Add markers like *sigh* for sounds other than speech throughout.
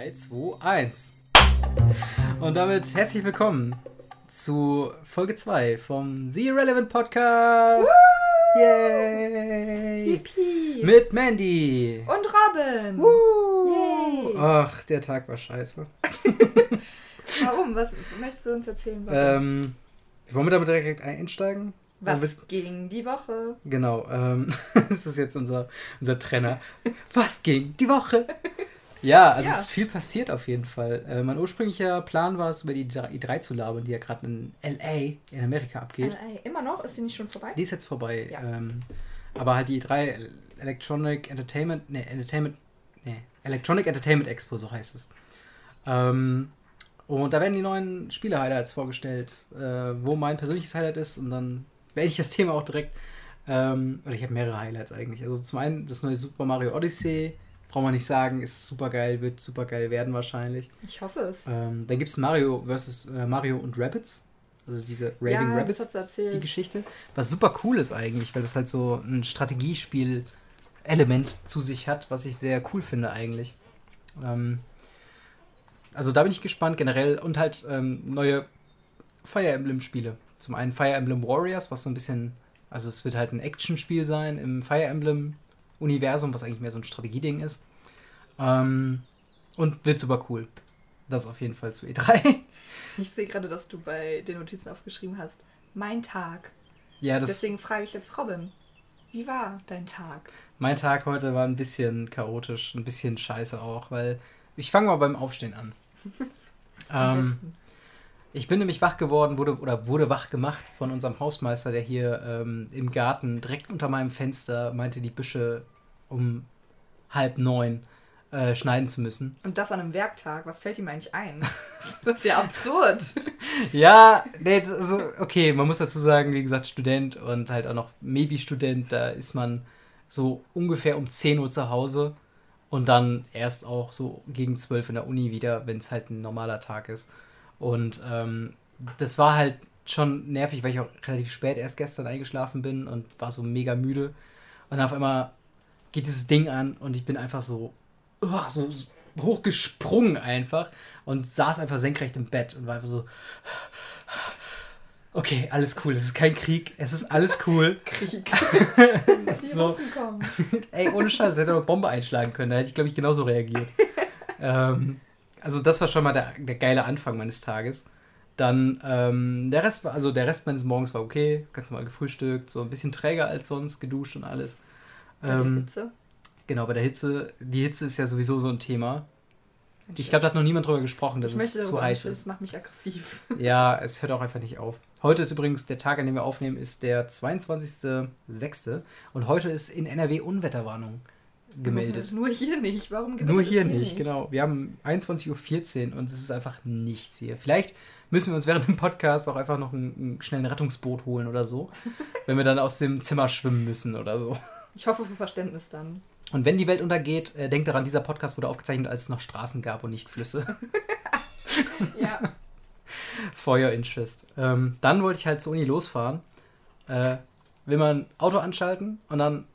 3, 2, 1. Und damit herzlich willkommen zu Folge 2 vom The Irrelevant Podcast. Woo! Yay! Yippie. Mit Mandy. Und Robin. Woo! Yay. Ach, der Tag war scheiße. *laughs* Warum? Was möchtest du uns erzählen? Warum? Ähm, wollen wir damit direkt einsteigen? Was wollen ging die Woche? Genau, ähm, *laughs* das ist jetzt unser, unser Trenner. Was ging die Woche? Ja, also Ja. es ist viel passiert auf jeden Fall. Äh, mein ursprünglicher Plan war es, über die I3 zu labern, die ja gerade in LA in Amerika abgeht. LA. Immer noch? Ist die nicht schon vorbei? Die ist jetzt vorbei. Ja. Ähm, aber halt die I3 Electronic Entertainment, nee, Entertainment, nee, Electronic Entertainment Expo, so heißt es. Ähm, und da werden die neuen Spiele-Highlights vorgestellt, äh, wo mein persönliches Highlight ist und dann werde ich das Thema auch direkt, ähm, oder ich habe mehrere Highlights eigentlich. Also zum einen das neue Super Mario Odyssey, braucht man nicht sagen, ist super geil, wird super geil werden wahrscheinlich. Ich hoffe es. Ähm, dann gibt es Mario versus äh, Mario und Rabbits. Also diese Raving Ja, Rabbits, die Geschichte. Was super cool ist eigentlich, weil das halt so ein Strategiespiel-Element zu sich hat, was ich sehr cool finde eigentlich. Ähm, also da bin ich gespannt generell und halt ähm, neue Fire Emblem-Spiele. Zum einen Fire Emblem Warriors, was so ein bisschen, also es wird halt ein Action-Spiel sein im Fire Emblem-Universum, was eigentlich mehr so ein Strategieding ist. Ähm, und wird super cool. Das auf jeden Fall zu E E3. *laughs* Ich sehe gerade, dass du bei den Notizen aufgeschrieben hast. Mein Tag. ja, das, Deswegen frage ich jetzt Robin. Wie war dein Tag? mein Tag heute war ein bisschen chaotisch, ein bisschen scheiße auch, weil ich fange mal beim Aufstehen an. *laughs* Ähm. Ich bin nämlich wach geworden, wurde oder wurde wach gemacht von unserem Hausmeister, der hier ähm, im Garten direkt unter meinem Fenster meinte, die Büsche um halb neun äh, schneiden zu müssen. Und das an einem Werktag. Was fällt ihm eigentlich ein? *laughs* Das ist ja absurd. *laughs* Ja, nee, also, okay, man muss dazu sagen, wie gesagt, Student und halt auch noch Maybe-Student, da ist man so ungefähr um 10 Uhr zu Hause und dann erst auch so gegen 12 in der Uni wieder, wenn es halt ein normaler Tag ist. Und ähm, das war halt schon nervig, weil ich auch relativ spät erst gestern eingeschlafen bin und war so mega müde. Und dann auf einmal geht dieses Ding an und ich bin einfach so, uah, so hochgesprungen einfach und saß einfach senkrecht im Bett und war einfach so, okay, alles cool, es ist kein Krieg, es ist alles cool. *laughs* Krieg. *laughs* Die So. Russen kommen. *laughs* Ey, ohne Scheiß, hätte eine Bombe einschlagen können, da hätte ich, glaube ich, genauso reagiert. ähm, also das war schon mal der, der geile Anfang meines Tages. Dann ähm, der Rest war, also der Rest meines Morgens war okay, ganz normal gefrühstückt, so ein bisschen träger als sonst, geduscht und alles. Bei der Ähm, Hitze. genau, bei der Hitze, die Hitze ist ja sowieso so ein Thema. Ich glaube, da hat noch niemand drüber gesprochen, dass ich es zu heiß ist. das macht mich aggressiv. *laughs* Ja, es hört auch einfach nicht auf. Heute ist übrigens der Tag, an dem wir aufnehmen, ist der 22.06. Und heute ist in NRW Unwetterwarnung gemeldet. Nur hier nicht. Warum gibt Nur es hier nicht, genau. Wir haben 21.14 Uhr und es ist einfach nichts hier. Vielleicht müssen wir uns während dem Podcast auch einfach noch ein, ein schnell ein Rettungsboot holen oder so, *laughs* wenn wir dann aus dem Zimmer schwimmen müssen oder so. Ich hoffe für Verständnis dann. Und wenn die Welt untergeht, äh, denkt daran, dieser Podcast wurde aufgezeichnet, als es noch Straßen gab und nicht Flüsse. *laughs* Ja. For your interest. Ähm, dann wollte ich halt zur Uni losfahren. Äh, will man Auto anschalten und dann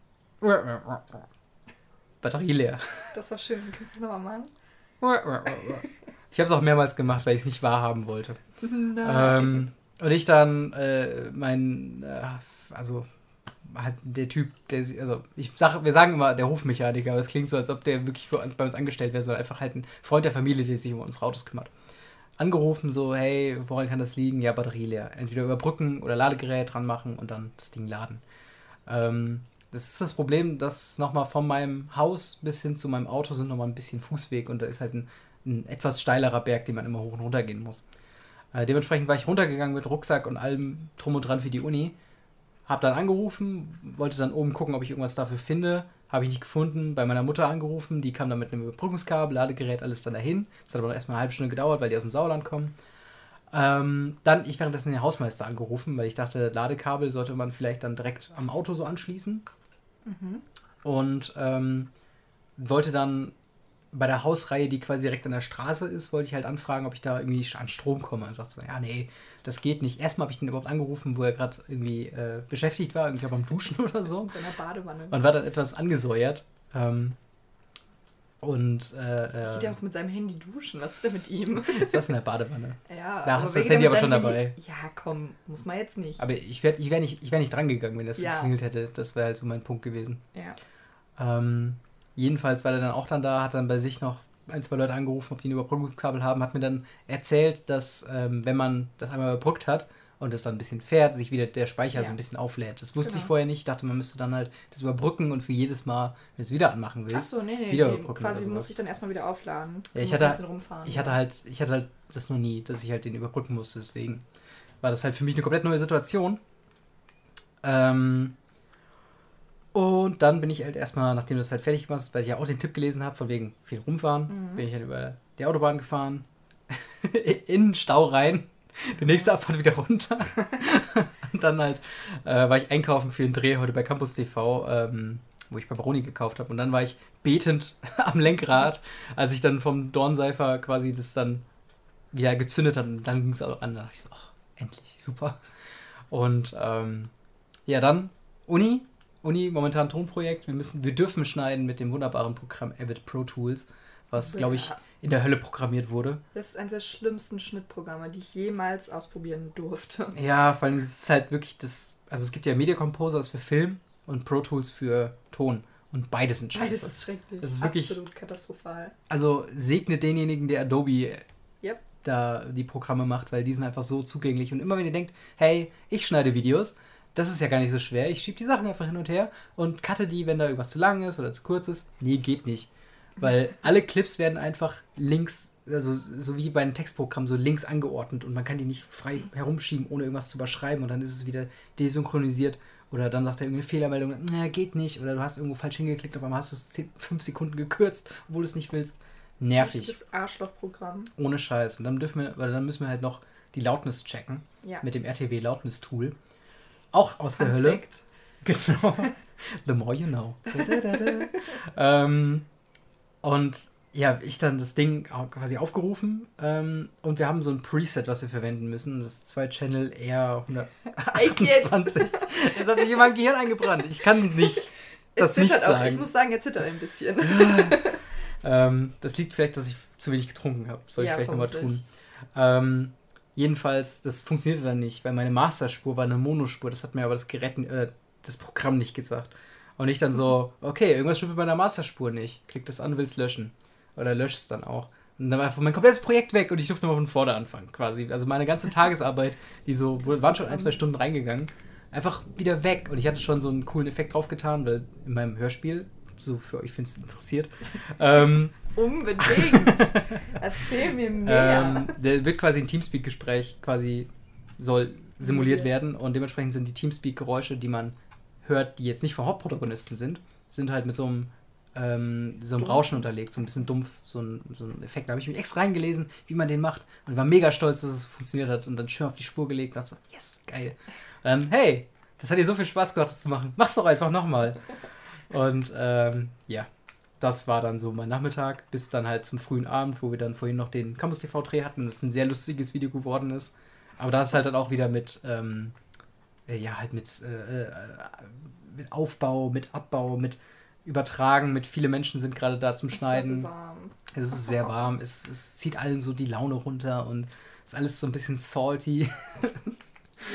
Batterie leer. Das war schön. Kannst du es nochmal machen? *laughs* Ich habe es auch mehrmals gemacht, weil ich es nicht wahrhaben wollte. *laughs* Nein. Ähm, und ich dann äh, mein, äh, also halt der Typ, der also ich sag, wir sagen immer der Hofmechaniker, aber das klingt so, als ob der wirklich für, bei uns angestellt wäre, sondern einfach halt ein Freund der Familie, der sich um unsere Autos kümmert. Angerufen, so, hey, woran kann das liegen? Ja, Batterie leer. Entweder überbrücken oder Ladegerät dran machen und dann das Ding laden. Ähm, das ist das Problem, dass nochmal von meinem Haus bis hin zu meinem Auto sind nochmal ein bisschen Fußweg und da ist halt ein, ein etwas steilerer Berg, den man immer hoch und runter gehen muss. Äh, dementsprechend war ich runtergegangen mit Rucksack und allem drum und dran für die Uni. Hab dann angerufen, wollte dann oben gucken, ob ich irgendwas dafür finde. Habe ich nicht gefunden. Bei meiner Mutter angerufen, die kam dann mit einem Überbrückungskabel, Ladegerät, alles dann dahin. Das hat aber noch erstmal eine halbe Stunde gedauert, weil die aus dem Sauerland kommen. Ähm, dann ich währenddessen den Hausmeister angerufen, weil ich dachte, Ladekabel sollte man vielleicht dann direkt am Auto so anschließen. Mhm. Und ähm, wollte dann bei der Hausreihe, die quasi direkt an der Straße ist, wollte ich halt anfragen, ob ich da irgendwie an Strom komme. Und sagt so, ja, nee, das geht nicht. Erstmal habe ich den überhaupt angerufen, wo er gerade irgendwie äh, beschäftigt war, irgendwie beim Duschen *laughs* oder so. In seiner Badewanne. Und war dann etwas angesäuert. Ähm, Und äh, Geht äh, ja auch mit seinem Handy duschen. Was ist denn mit ihm? ist das in der Badewanne? *laughs* Ja, Da hast du das Handy aber schon seinem dabei. Ja, komm, muss man jetzt nicht. Aber ich wäre ich wär nicht, ich wär nicht drangegangen, wenn das Ja. geklingelt hätte. Das wäre halt so mein Punkt gewesen. ja. Ähm, jedenfalls war er dann auch dann da, hat dann bei sich noch ein, zwei Leute angerufen, ob die ein Überbrückungskabel haben, hat mir dann erzählt, dass ähm, wenn man das einmal überbrückt hat und es dann ein bisschen fährt, sich wieder der Speicher Ja. so ein bisschen auflädt. Das wusste ich Genau. vorher nicht. Ich dachte, man müsste dann halt das überbrücken und für jedes Mal, wenn es wieder anmachen willst. Achso, nee, nee, wieder die überbrücken quasi muss ich dann erstmal wieder aufladen. Ja, ich hatte- ein bisschen rumfahren. Ich hatte halt, ich hatte halt das noch nie, dass ich halt den überbrücken musste, deswegen war das halt für mich eine komplett neue Situation. Ähm, und dann bin ich halt erstmal, nachdem das halt fertig war, weil ich ja auch den Tipp gelesen habe, von wegen viel rumfahren, Mhm. bin ich halt über die Autobahn gefahren, *laughs* in den Stau rein, *laughs* die nächste Abfahrt wieder runter. *laughs* und dann halt äh, war ich einkaufen für einen Dreh heute bei Campus TV, ähm, wo ich Barbaroni gekauft habe. Und dann war ich betend *laughs* am Lenkrad, als ich dann vom Dornseifer quasi das dann wieder gezündet hat. Und dann ging es auch an. Da dachte ich so, ach, endlich, super. Und ähm, ja, dann Uni. Uni, momentan Tonprojekt. Wir, müssen, wir dürfen schneiden mit dem wunderbaren Programm Avid Pro Tools, was, glaube ich, Ja. In der Hölle programmiert wurde. Das ist eines der schlimmsten Schnittprogramme, die ich jemals ausprobieren durfte. Ja, vor allem, es ist halt wirklich das. Also, es gibt ja Media Composer ist für Film und Pro Tools für Ton. Und beides sind scheiße. Beides ist schrecklich. Das ist wirklich- Absolut katastrophal. Also segne denjenigen, der Adobe Yep. da die Programme macht, weil die sind einfach so zugänglich. Und immer wenn ihr denkt, hey, ich schneide Videos, das ist ja gar nicht so schwer. Ich schiebe die Sachen einfach hin und her und cutte die, wenn da irgendwas zu lang ist oder zu kurz ist. Nee, geht nicht. Weil alle Clips werden einfach links, also so wie bei einem Textprogramm, so links angeordnet und man kann die nicht frei herumschieben, ohne irgendwas zu überschreiben und dann ist es wieder desynchronisiert. Oder dann sagt er irgendeine Fehlermeldung, na, geht nicht. Oder du hast irgendwo falsch hingeklickt, auf einmal hast du es 10, 5 Sekunden gekürzt, obwohl du es nicht willst. Nervig. Das Arschlochprogramm. Ohne Scheiß. Und dann dürfen wir, weil dann müssen wir halt noch die Loudness checken Ja. mit dem RTW Loudness Tool. Auch aus der Fun Hölle. *laughs* Genau. The more you know. Da, da, da. ähm, und ja, ich dann das Ding quasi aufgerufen ähm, und wir haben so ein Preset, was wir verwenden müssen. Das ist zwei Channel Echt jetzt? R128. *laughs* Das hat sich in mein Gehirn eingebrannt. Ich kann nicht das nicht zittert auch. sagen. Ich muss sagen, er zittert ein bisschen. Ähm, das liegt vielleicht, dass ich zu wenig getrunken habe. Soll ich Ja, vielleicht nochmal tun. Ähm, jedenfalls, das funktionierte dann nicht, weil meine Masterspur war eine Monospur. Das hat mir aber das Gerät, äh, das Programm nicht gesagt. Und ich dann so, okay, irgendwas stimmt mit meiner Masterspur nicht. Klick das an, will's löschen. Oder lösch es dann auch. Und dann war einfach mein komplettes Projekt weg und ich durfte nochmal von vorne anfangen, quasi. Also meine ganze Tagesarbeit, die so, waren schon ein, zwei Stunden reingegangen, einfach wieder weg. Und ich hatte schon so einen coolen Effekt draufgetan, weil in meinem Hörspiel, so für euch, wenn es interessiert, *laughs* ähm, Unbedingt. *laughs* Erzähl mir mehr. ähm, der wird quasi ein Teamspeak-Gespräch quasi soll simuliert Simuliert. werden und dementsprechend sind die Teamspeak-Geräusche, die man hört, die jetzt nicht vom Hauptprotagonisten sind, sind halt mit so einem, ähm, so einem Dumpf. Rauschen unterlegt, so ein bisschen dumpf, so ein, so ein Effekt. Da habe ich mich extra reingelesen, wie man den macht und war mega stolz, dass es funktioniert hat und dann schön auf die Spur gelegt und dachte so, yes, geil. Dann, hey, das hat dir so viel Spaß gemacht, das zu machen. Mach's doch einfach nochmal. Und ähm, ja, das war dann so mein Nachmittag, bis dann halt zum frühen Abend, wo wir dann vorhin noch den Campus TV Dreh hatten und es ein sehr lustiges Video geworden ist. Aber da ist halt dann auch wieder mit, ähm, äh, ja, halt mit, äh, äh, mit Aufbau, mit Abbau, mit Übertragen, mit viele Menschen sind gerade da zum so Schneiden. warm. Es ist sehr warm, es, es zieht allen so die Laune runter und ist alles so ein bisschen salty. *laughs*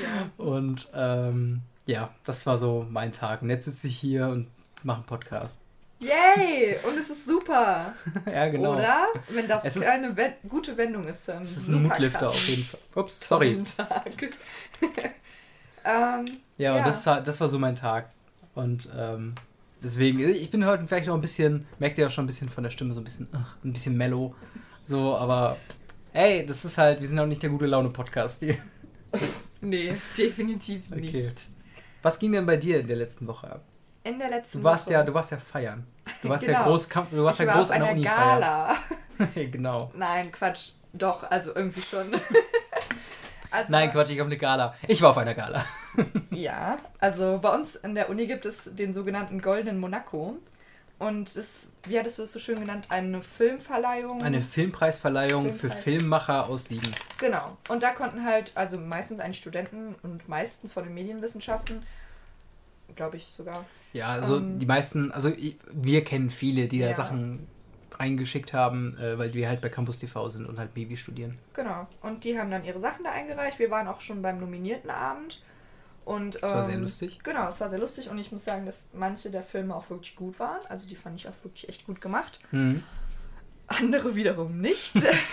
Ja. Und ähm, ja, das war so mein Tag. Und jetzt sitze ich hier und mache einen Podcast. Yay! Und es ist super. *laughs* ja, genau. Oder? Wenn das ist- eine gute Wendung ist. einem Es ist ein Mutlifter auf jeden Fall. Ups, sorry. Tag. *laughs* ähm, Ja, Ja. und das, war- das war so mein Tag. Und ähm, deswegen, ich bin heute vielleicht noch ein bisschen, merkt ihr auch schon ein bisschen von der Stimme, so ein bisschen, ach, ein bisschen mellow. So, aber ey, das ist halt, wir sind auch nicht der gute Laune-Podcast hier. *laughs* nee, definitiv Okay. nicht. Was ging denn bei dir in der letzten Woche ab? In der letzten Du warst Woche. ja, du warst ja feiern. Du warst ja Genau. groß, du warst ich ja war groß auf an der einer Uni Gala. feiern. *laughs* genau. Nein, Quatsch. Doch, also irgendwie schon. *laughs* also, Nein, Quatsch, ich auf eine Gala. Ich war auf einer Gala. *laughs* Ja, also bei uns in der Uni gibt es den sogenannten Goldenen Monaco. Und es, wie hattest du es so schön genannt, eine Filmverleihung. Eine Filmpreisverleihung für Filmpreis. Filmmacher aus Siegen. Genau. Und da konnten halt, also meistens eigentlich Studenten und meistens von den Medienwissenschaften, glaube ich sogar. Ja, also Ähm. die meisten, also wir kennen viele, die da Ja. Sachen reingeschickt haben, äh, weil wir halt bei Campus TV sind und halt Baby studieren. Genau. Und die haben dann ihre Sachen da eingereicht. Wir waren auch schon beim nominierten Abend. Und, Das war sehr ähm, lustig. Genau, es war sehr lustig und ich muss sagen, dass manche der Filme auch wirklich gut waren. Also die fand ich auch wirklich echt gut gemacht. Mhm. Andere wiederum nicht.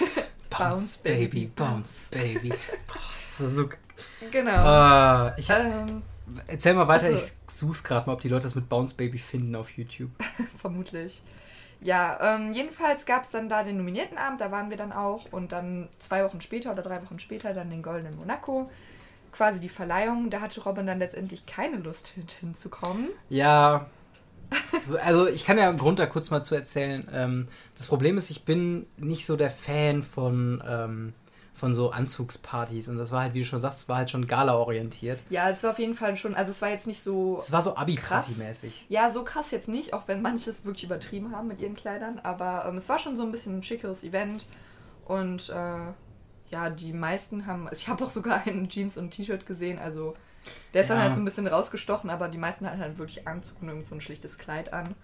*laughs* Bounce, Baby, Bounce, Baby. Oh, das ist so. genau. Ah, ich Ähm, erzähl mal weiter, Ach so. ich such's gerade mal, ob die Leute das mit Bounce Baby finden auf YouTube. *laughs* vermutlich. Ja, ähm, jedenfalls gab es dann da den nominierten Abend, da waren wir dann auch. Und dann zwei Wochen später oder drei Wochen später dann den Goldenen Monaco. Quasi die Verleihung. Da hatte Robin dann letztendlich keine Lust hin, *laughs* hinzukommen. Ja. So, Also ich kann ja einen Grund da kurz mal zu erzählen. Ähm, das Problem ist, ich bin nicht so der Fan von, ähm, von so Anzugspartys. Und das war halt, wie du schon sagst, es war halt schon Gala-orientiert. Ja, es war auf jeden Fall schon, also es war jetzt nicht so. Es war so. Abi-Party-mäßig. Ja, so krass jetzt nicht, auch wenn manche es wirklich übertrieben haben mit ihren Kleidern. Aber ähm, es war schon so ein bisschen ein schickeres Event. Und äh, ja, die meisten haben. Also ich *laughs* habe auch sogar einen Jeans und T-Shirt gesehen. Also der ist dann Ja. halt so ein bisschen rausgestochen, aber die meisten hatten halt wirklich Anzug und irgend so ein schlichtes Kleid an.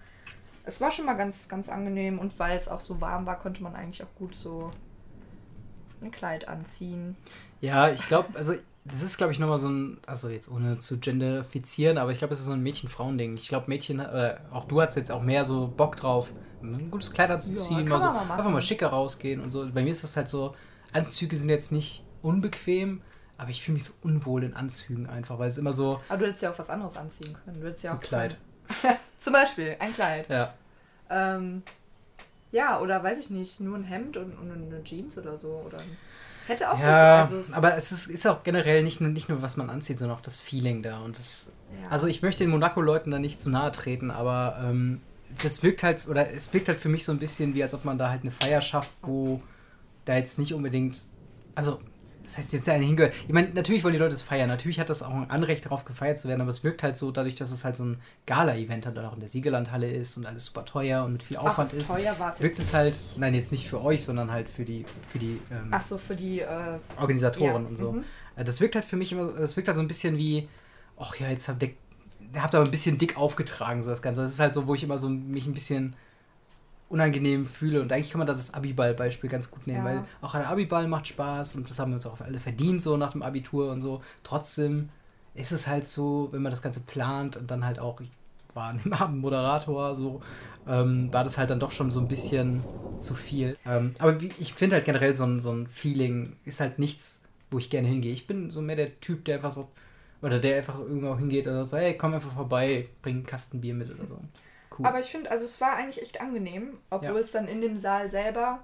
Es war schon mal ganz, ganz angenehm und weil es auch so warm war, konnte man eigentlich auch gut so ein Kleid anziehen. Ja, ich glaube, also das ist, glaube ich, nochmal so ein, also jetzt ohne zu genderifizieren, aber ich glaube, es ist so ein Mädchen-Frauen-Ding. Ich glaube, Mädchen, oder auch du hast jetzt auch mehr so Bock drauf, ein gutes Kleid anzuziehen, Ja, mal so, mal einfach mal schicker rausgehen und so. Bei mir ist das halt so, Anzüge sind jetzt nicht unbequem, aber ich fühle mich so unwohl in Anzügen einfach, weil es immer so Aber du hättest ja auch was anderes anziehen können. Du hättest ja auch ein Kleid. *laughs* Zum Beispiel ein Kleid. Ja. Ähm, ja, oder weiß ich nicht, nur ein Hemd und, und eine Jeans oder so. Oder hätte auch Ja, also es- aber es ist, ist auch generell nicht nur, nicht nur, was man anzieht, sondern auch das Feeling da. Und das, ja. also ich möchte den Monaco-Leuten da nicht zu nahe treten, aber ähm, das wirkt halt, oder es wirkt halt für mich so ein bisschen wie, als ob man da halt eine Feier schafft, wo da jetzt nicht unbedingt, also das heißt jetzt ja eine hingehört. Ich meine, natürlich wollen die Leute es feiern, natürlich hat das auch ein Anrecht darauf gefeiert zu werden, aber es wirkt halt so, dadurch, dass es halt so ein Gala-Event dann auch in der Siegerlandhalle ist und alles super teuer und mit viel Aufwand Ach, ist, teuer war es wirkt es halt, nein, jetzt nicht für euch, sondern halt für die, für die ähm, Ach so, für die. Äh, Organisatoren ja, und so. mhm. Äh, Das wirkt halt für mich immer, das wirkt halt so ein bisschen wie, ach ja, jetzt habt ihr, ihr habt aber ein bisschen dick aufgetragen, so das Ganze. Das ist halt so, wo ich immer so mich ein bisschen unangenehm fühle. Und eigentlich kann man da das Abiball-Beispiel ganz gut nehmen, Ja. weil auch der Abiball macht Spaß und das haben wir uns auch alle verdient, so nach dem Abitur und so. Trotzdem ist es halt so, wenn man das Ganze plant und dann halt auch, ich war an dem *laughs* Abend Moderator, so, ähm, war das halt dann doch schon so ein bisschen zu viel. Ähm, aber wie, ich finde halt generell so ein, so ein Feeling ist halt nichts, wo ich gerne hingehe. Ich bin so mehr der Typ, der einfach so, oder der einfach irgendwo hingeht und so, hey, komm einfach vorbei, bring einen Kasten Bier mit oder so. Cool. Aber ich finde, also es war eigentlich echt angenehm, obwohl Ja. es dann in dem Saal selber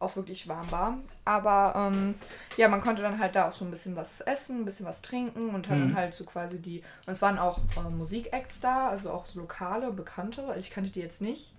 auch wirklich warm war. Aber ähm, ja, man konnte dann halt da auch so ein bisschen was essen, ein bisschen was trinken und hat Mhm. dann halt so quasi die. Und es waren auch äh, Musikacts da, also auch so lokale, bekannte. Also ich kannte die jetzt nicht.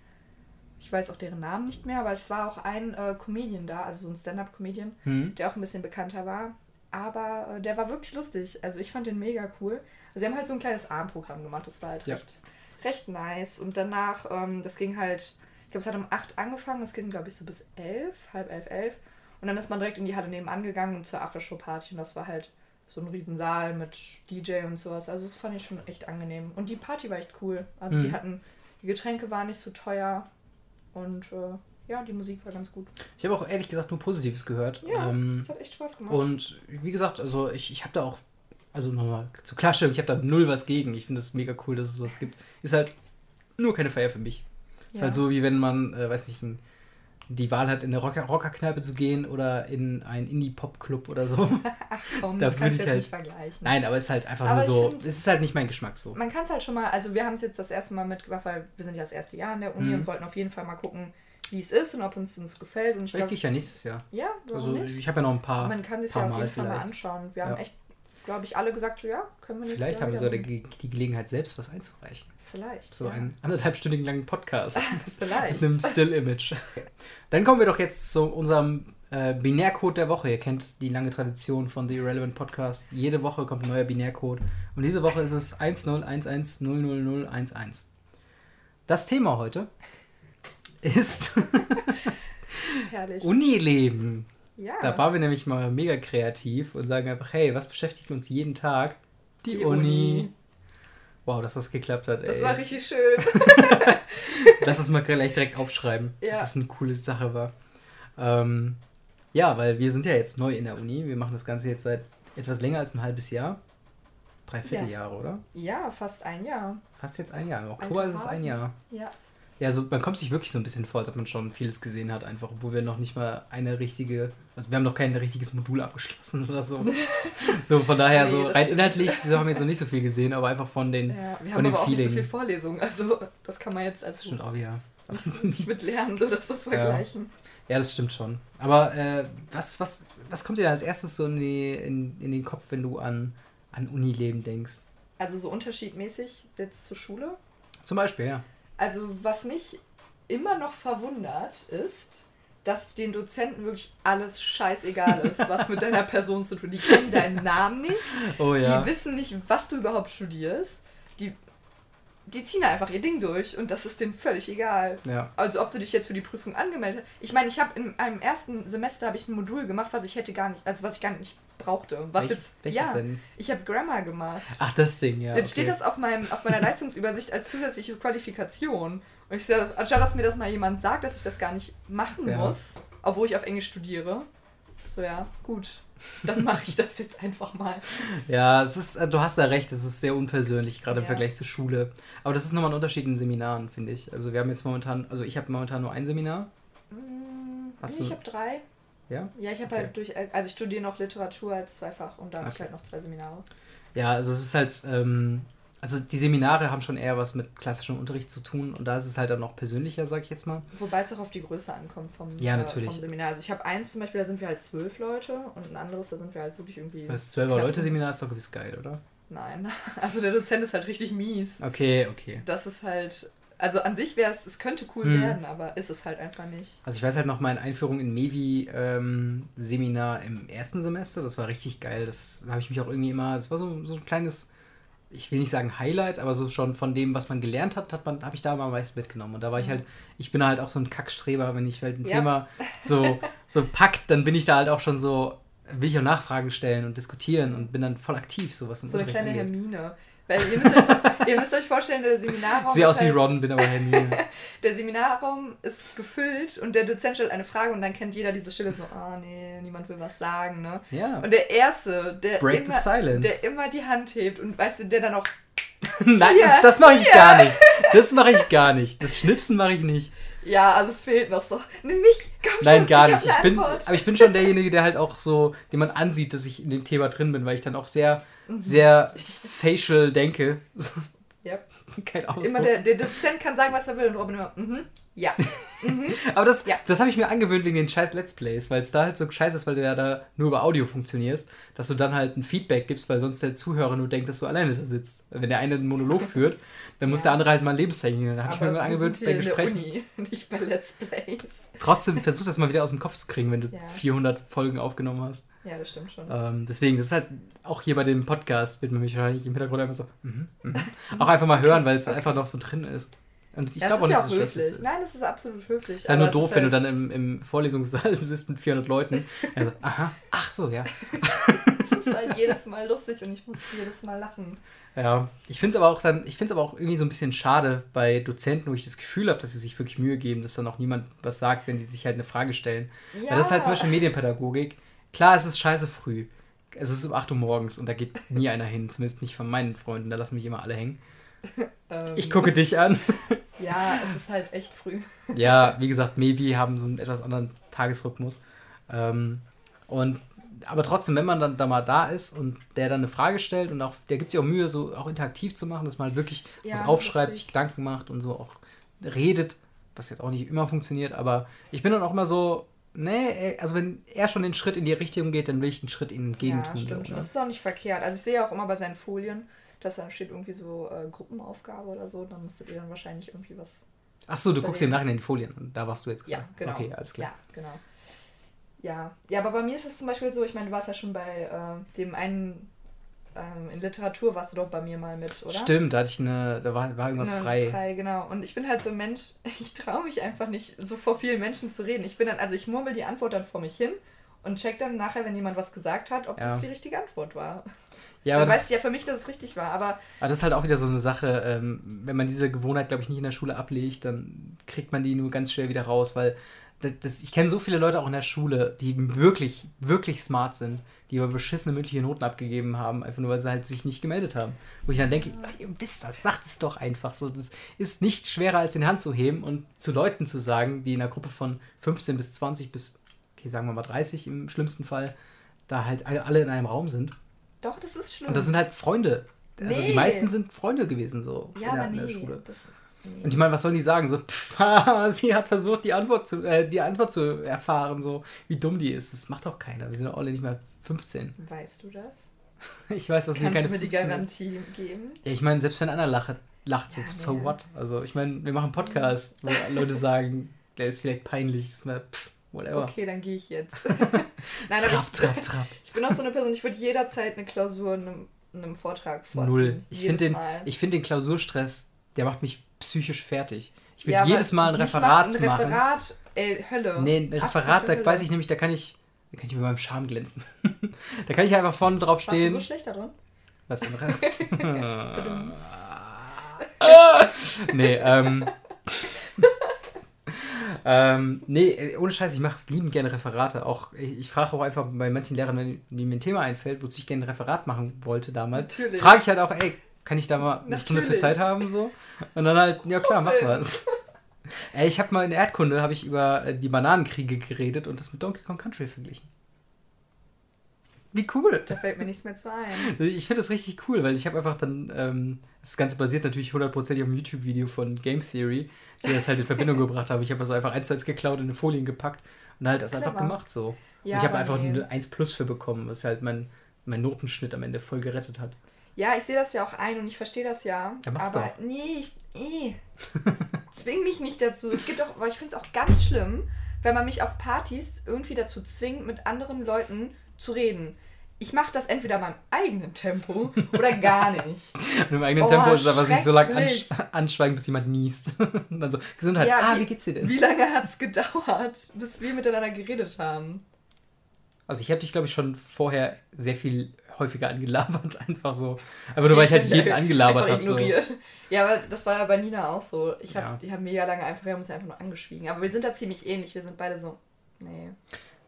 Ich weiß auch deren Namen nicht mehr, aber es war auch ein äh, Comedian da, also so ein Stand-up-Comedian, hm? der auch ein bisschen bekannter war. Aber äh, der war wirklich lustig. Also ich fand den mega cool. Also sie haben halt so ein kleines Abendprogramm gemacht. Das war halt Ja. recht, recht nice. Und danach, ähm, das ging halt, ich glaube, es hat um 8 angefangen. Es ging, glaube ich, so bis 11, halb elf, elf. Und dann ist man direkt in die Halle nebenan gegangen zur Aftershow-Party. Und das war halt so ein Riesensaal mit DJ und sowas. Also das fand ich schon echt angenehm. Und die Party war echt cool. Also die Mhm. hatten, die Getränke waren nicht so teuer. Und äh, ja, die Musik war ganz gut. Ich habe auch ehrlich gesagt nur Positives gehört. Ja, Ähm, es hat echt Spaß gemacht. und wie gesagt, also ich, ich habe da auch, also nochmal zur Klarstellung, ich habe da null was gegen. Ich finde es mega cool, dass es sowas gibt. Ist halt nur keine Feier für mich. Ist Ja. halt so, wie wenn man, äh, weiß nicht, ein, die Wahl hat, in eine Rocker Rockerkneipe zu gehen oder in einen Indie-Pop-Club oder so. *laughs* Ach komm, Da das kannst ich halt- nicht vergleichen. Nein, aber es ist halt einfach Aber nur so, find- es ist halt nicht mein Geschmack so. Man kann es halt schon mal, also wir haben es jetzt das erste Mal mitgebracht, weil wir sind ja das erste Jahr in der Uni Mhm. und wollten auf jeden Fall mal gucken, wie es ist und ob uns das gefällt. Und ich Vielleicht gehe ich ja nächstes Jahr. ja, warum Also nicht? ich habe ja noch ein paar, Man kann sich ja auf Mal jeden Fall mal vielleicht. anschauen. Wir Ja. haben echt, glaube ich, alle gesagt, so, ja, können wir nächstes Vielleicht haben wir so die, die Gelegenheit, selbst was einzureichen. Vielleicht. So ja. einen anderthalbstündigen langen Podcast. *laughs* Vielleicht. Mit einem Still-Image. *laughs* Dann kommen wir doch jetzt zu unserem äh, Binärcode der Woche. Ihr kennt die lange Tradition von The Irrelevant Podcast. Jede Woche kommt ein neuer Binärcode. Und diese Woche ist es 1011000011. Das Thema heute *laughs* ist Herrlich. Unileben. Ja. Da waren wir nämlich mal mega kreativ und sagen einfach, hey, was beschäftigt uns jeden Tag? Die, Die Uni. Uni. Wow, dass das geklappt hat. Das ey. war richtig schön. *laughs* Lass es mal gleich direkt aufschreiben, Ja. dass es eine coole Sache war. Ähm, ja, weil wir sind ja jetzt neu in der Uni. Wir machen das Ganze jetzt seit etwas länger als ein halbes Jahr. Drei Vierteljahre, oder? Ja, fast ein Jahr. Fast jetzt ein Jahr. Im Oktober ist es ein. Jahr. Ja. Ja, so, man kommt sich wirklich so ein bisschen vor, als ob man schon vieles gesehen hat, einfach, obwohl wir noch nicht mal eine richtige, also wir haben noch kein richtiges Modul abgeschlossen oder so. *laughs* so, von daher, Nee, so rein inhaltlich, wir haben jetzt noch nicht so viel gesehen, aber einfach von den, ja. Wir von haben dem aber auch nicht so viel Vorlesung. Also, das kann man jetzt als Stimmt auch wieder. nicht, nicht mit Lernen oder so *laughs* vergleichen. Ja, das stimmt schon. Aber äh, was, was, was kommt dir da als erstes so in, die, in, in den Kopf, wenn du an, an Unileben denkst? Also, so unterschiedmäßig jetzt zur Schule. Zum Beispiel, ja. Also, was mich immer noch verwundert, ist, dass den Dozenten wirklich alles scheißegal ist, was mit deiner *laughs* Person zu tun. Die kennen deinen Namen nicht, Oh die wissen nicht, was du überhaupt studierst. Die, die ziehen einfach ihr Ding durch und das ist denen völlig egal. Ja. Also ob du dich jetzt für die Prüfung angemeldet hast. Ich meine, ich habe in einem ersten Semester habe ich ein Modul gemacht, was ich hätte gar nicht, also was ich gar nicht brauchte. Was Welches, jetzt? welches ja, denn? ich habe Grammar gemacht. Ach, das Ding, ja. Jetzt okay. steht das auf, meinem, auf meiner Leistungsübersicht als zusätzliche Qualifikation. Und ich sage, anstatt dass mir das mal jemand sagt, dass ich das gar nicht machen Ja. muss, obwohl ich auf Englisch studiere, so ja, gut, dann mache ich das jetzt einfach mal. Ja, es ist, äh, du hast da recht, es ist sehr unpersönlich, gerade im Ja. Vergleich zur Schule. Aber das ist nochmal ein Unterschied in Seminaren, finde ich. Also wir haben jetzt momentan, also ich habe momentan nur ein Seminar. Mm, Hast ich habe drei. Ja? Ja, ich habe Okay. halt durch, also ich studiere noch Literatur als Zweifach und da habe ich halt noch zwei Seminare. Ja, also es ist halt, ähm, also die Seminare haben schon eher was mit klassischem Unterricht zu tun und da ist es halt dann noch persönlicher, sag ich jetzt mal. Wobei es auch auf die Größe ankommt vom, Ja, äh, natürlich. vom Seminar. Also ich habe eins zum Beispiel, da sind wir halt zwölf Leute und ein anderes, da sind wir halt wirklich irgendwie. Das 12 knapp- Leute Seminar ist doch gewiss geil, oder? Nein. *laughs* Also der Dozent ist halt richtig mies. Okay, okay. Das ist halt. Also an sich wäre es, es könnte cool Mhm. werden, aber ist es halt einfach nicht. Also ich weiß halt noch meine Einführung in Mevi ähm, Seminar im ersten Semester, das war richtig geil. Das da habe ich mich auch irgendwie immer, das war so, so ein kleines, ich will nicht sagen Highlight, aber so schon von dem, was man gelernt hat, hat man, habe ich da mal am meisten mitgenommen. Und da war ich Mhm. halt, ich bin halt auch so ein Kackstreber, wenn ich halt ein Ja. Thema so, *laughs* so packt, dann bin ich da halt auch schon so, will ich auch Nachfragen stellen und diskutieren und bin dann voll aktiv, so was im So eine Unterricht kleine angeht. Hermine. Weil ihr müsst, euch, *laughs* ihr müsst euch vorstellen, der Seminarraum. Sehe ist aus wie halt, Ron, bin aber Hermine. *laughs* Der Seminarraum ist gefüllt und der Dozent stellt eine Frage und dann kennt jeder diese Stille so, ah nee, niemand will was sagen, ne? Ja. Und der Erste, der, Break the immer, der immer die Hand hebt und weißt du, der dann auch *laughs* Nein, Hier, das mache ich gar nicht. Das mache ich gar nicht. Das Schnipsen mache ich nicht. Ja, also es fehlt noch so. Nimm mich, komm Nein, schon, gar ich nicht. Ich bin, aber ich bin schon derjenige, der halt auch so, dem man ansieht, dass ich in dem Thema drin bin, weil ich dann auch sehr, Mhm. sehr facial denke. *laughs* Ja. Kein Ausdruck. Immer der, der Dozent kann sagen, was er will und Robin immer, mhm, ja. *laughs* Mhm. aber das, Ja. das habe ich mir angewöhnt wegen den scheiß Let's Plays, weil es da halt so scheiße ist, weil du ja da nur über Audio funktionierst, dass du dann halt ein Feedback gibst, weil sonst der Zuhörer nur denkt, dass du alleine da sitzt. Wenn der eine einen Monolog *laughs* führt, dann muss Ja. der andere halt mal ein Lebenszeichen. Da habe ich mir mal angewöhnt, bei Gesprächen. Uni, *laughs* nicht bei Let's Plays. Trotzdem versuch das mal wieder aus dem Kopf zu kriegen, wenn du Ja. 400 Folgen aufgenommen hast. Ja, das stimmt schon. Ähm, deswegen, das ist halt auch hier bei dem Podcast, wird man mich wahrscheinlich im Hintergrund einfach so, mhm, mhm. auch einfach mal hören, weil es einfach noch so drin ist. Und ich ja, glaube auch nicht, ist dass ja es höflich. ist. Nein, es ist absolut höflich. Es ist halt nur doof, wenn du halt- dann im, im Vorlesungssaal sitzt mit 400 Leuten. *laughs* Also, aha, ach so, ja. Es ist halt *laughs* jedes Mal lustig und ich muss jedes Mal lachen. Ja, ich finde es aber auch dann, ich finde es aber auch irgendwie so ein bisschen schade bei Dozenten, wo ich das Gefühl habe, dass sie sich wirklich Mühe geben, dass dann auch niemand was sagt, wenn die sich halt eine Frage stellen. Ja, Weil das ist halt zum Beispiel Medienpädagogik. Klar, es ist scheiße früh. Es ist um 8 Uhr morgens und da geht nie einer hin, zumindest nicht von meinen Freunden, da lassen mich immer alle hängen. Ähm, Ich gucke dich an. Ja, es ist halt echt früh. Ja, wie gesagt, Mevi haben so einen etwas anderen Tagesrhythmus. Ähm, und aber trotzdem, wenn man dann da mal da ist und der dann eine Frage stellt und auch, der gibt sich auch Mühe, so auch interaktiv zu machen, dass man halt wirklich Ja, was aufschreibt, sich Gedanken macht und so auch redet, was jetzt auch nicht immer funktioniert, aber ich bin dann auch immer so, nee, also wenn er schon den Schritt in die Richtung geht, dann will ich einen Schritt ihnen entgegen ja, tun. stimmt so, schon. ne? Das ist auch nicht verkehrt. Also ich sehe auch immer bei seinen Folien, dass da steht irgendwie so äh, Gruppenaufgabe oder so. Dann müsstet ihr dann wahrscheinlich irgendwie was. Ach so, du guckst dir im den- Nachhinein die Folien und da warst du jetzt Ja, gerade. genau. Okay, alles klar. Ja, genau. Ja. ja, aber bei mir ist es zum Beispiel so, ich meine, du warst ja schon bei äh, dem einen, ähm, in Literatur warst du doch bei mir mal mit, oder? Stimmt, da hatte ich eine, da war, war irgendwas Ne, frei. frei. genau. Und ich bin halt so ein Mensch, *laughs* ich traue mich einfach nicht, so vor vielen Menschen zu reden. Ich bin dann, also ich murmel die Antwort dann vor mich hin und check dann nachher, wenn jemand was gesagt hat, ob Ja. das die richtige Antwort war. Ja, dann aber weiß das, ich ja für mich, dass es richtig war. Aber aber das ist halt auch wieder so eine Sache, ähm, wenn man diese Gewohnheit, glaube ich, nicht in der Schule ablegt, dann kriegt man die nur ganz schwer wieder raus, weil das, das, ich kenne so viele Leute auch in der Schule, die wirklich, wirklich smart sind, die aber beschissene mündliche Noten abgegeben haben, einfach nur, weil sie halt sich nicht gemeldet haben. Wo ich dann denke, ihr wisst das, sagt es doch einfach so. Das ist nicht schwerer, als in Hand zu heben und zu Leuten zu sagen, die in einer Gruppe von 15 bis 20 bis, okay, sagen wir mal 30 im schlimmsten Fall, da halt alle in einem Raum sind. Doch, das ist schlimm. Und das sind halt Freunde. Also die Nee. meisten sind Freunde gewesen, so ja, in, der, aber in der nee. Schule. Das, nee. Und ich meine, was sollen die sagen? So, *laughs* pff, sie hat versucht, die Antwort zu, äh, die Antwort zu erfahren, so wie dumm die ist. Das macht doch keiner. Wir sind doch alle nicht mal 15. Weißt du das? *laughs* Ich weiß, dass wir Kannst keine du mir die 15 sind. Garantie geben? Ja, ich meine, selbst wenn einer lacht, lacht so, Ja, so nee. what? Also, ich meine, wir machen einen Podcast, wo *laughs* Leute sagen, der ist vielleicht peinlich, ist mir, pff, whatever. Okay, dann gehe ich jetzt. *laughs* *laughs* Nein, Trab, ich, trab, trab. ich bin auch so eine Person, ich würde jederzeit eine Klausur in einem, in einem Vortrag vorziehen. Null. Ich finde den, ich find den Klausurstress, der macht mich psychisch fertig. Ich würde Ja, jedes Mal ein Referat macht ein machen. Referat, ey, Hölle. Nee, ein Referat, Absolute da Hölle. weiß ich nämlich, da kann ich, da kann ich mit meinem Charme glänzen. *laughs* da kann ich einfach vorne drauf Warst du stehen. so schlecht da drin? Was im Re Nee, ähm. Ähm, nee, äh, ohne Scheiß, ich mache liebend gerne Referate. Auch, ich, ich frage auch einfach bei manchen Lehrern, wenn mir ein Thema einfällt, wozu ich gerne ein Referat machen wollte damals, frage ich halt auch, ey, kann ich da mal eine Stunde für. Zeit haben? so Und dann halt, ja klar, mach was. *laughs* Ey, ich habe mal in der Erdkunde habe ich über äh, die Bananenkriege geredet und das mit Donkey Kong Country verglichen. Wie cool. Da fällt mir nichts mehr zu ein. *laughs* Ich finde das richtig cool, weil ich habe einfach dann, ähm, das Ganze basiert natürlich hundertprozentig auf einem YouTube-Video von Game Theory, die das halt in Verbindung *laughs* gebracht haben. Ich habe das einfach eins zu eins geklaut, in eine Folien gepackt und halt das einfach Clever. gemacht so. Ja, ich habe einfach nee. eine 1 Plus für bekommen, was halt mein, mein Notenschnitt am Ende voll gerettet hat. Ja, ich sehe das ja auch ein und ich verstehe das ja. Ja, mach's aber nee, ich, eh. *laughs* Zwing mich nicht dazu. Es gibt auch, aber ich finde es auch ganz schlimm, wenn man mich auf Partys irgendwie dazu zwingt, mit anderen Leuten zu reden. Ich mache das entweder in meinem eigenen Tempo oder gar nicht. *laughs* Und im eigenen Oh, Tempo ist aber sich so lange ansch anschweigen, bis jemand niest. *laughs* und dann so, Gesundheit, Ja, ah, wie- wie geht's dir denn? Wie lange hat es gedauert, bis wir miteinander geredet haben? Also ich habe dich, glaube ich, schon vorher sehr viel häufiger angelabert, *laughs* einfach so. Aber nur weil ich halt jeden angelabert habe. So. Ja, aber das war ja bei Nina auch so. Ich habe Ja. haben mega lange einfach, wir haben uns einfach nur angeschwiegen. Aber wir sind da ziemlich ähnlich. Wir sind beide so, nee,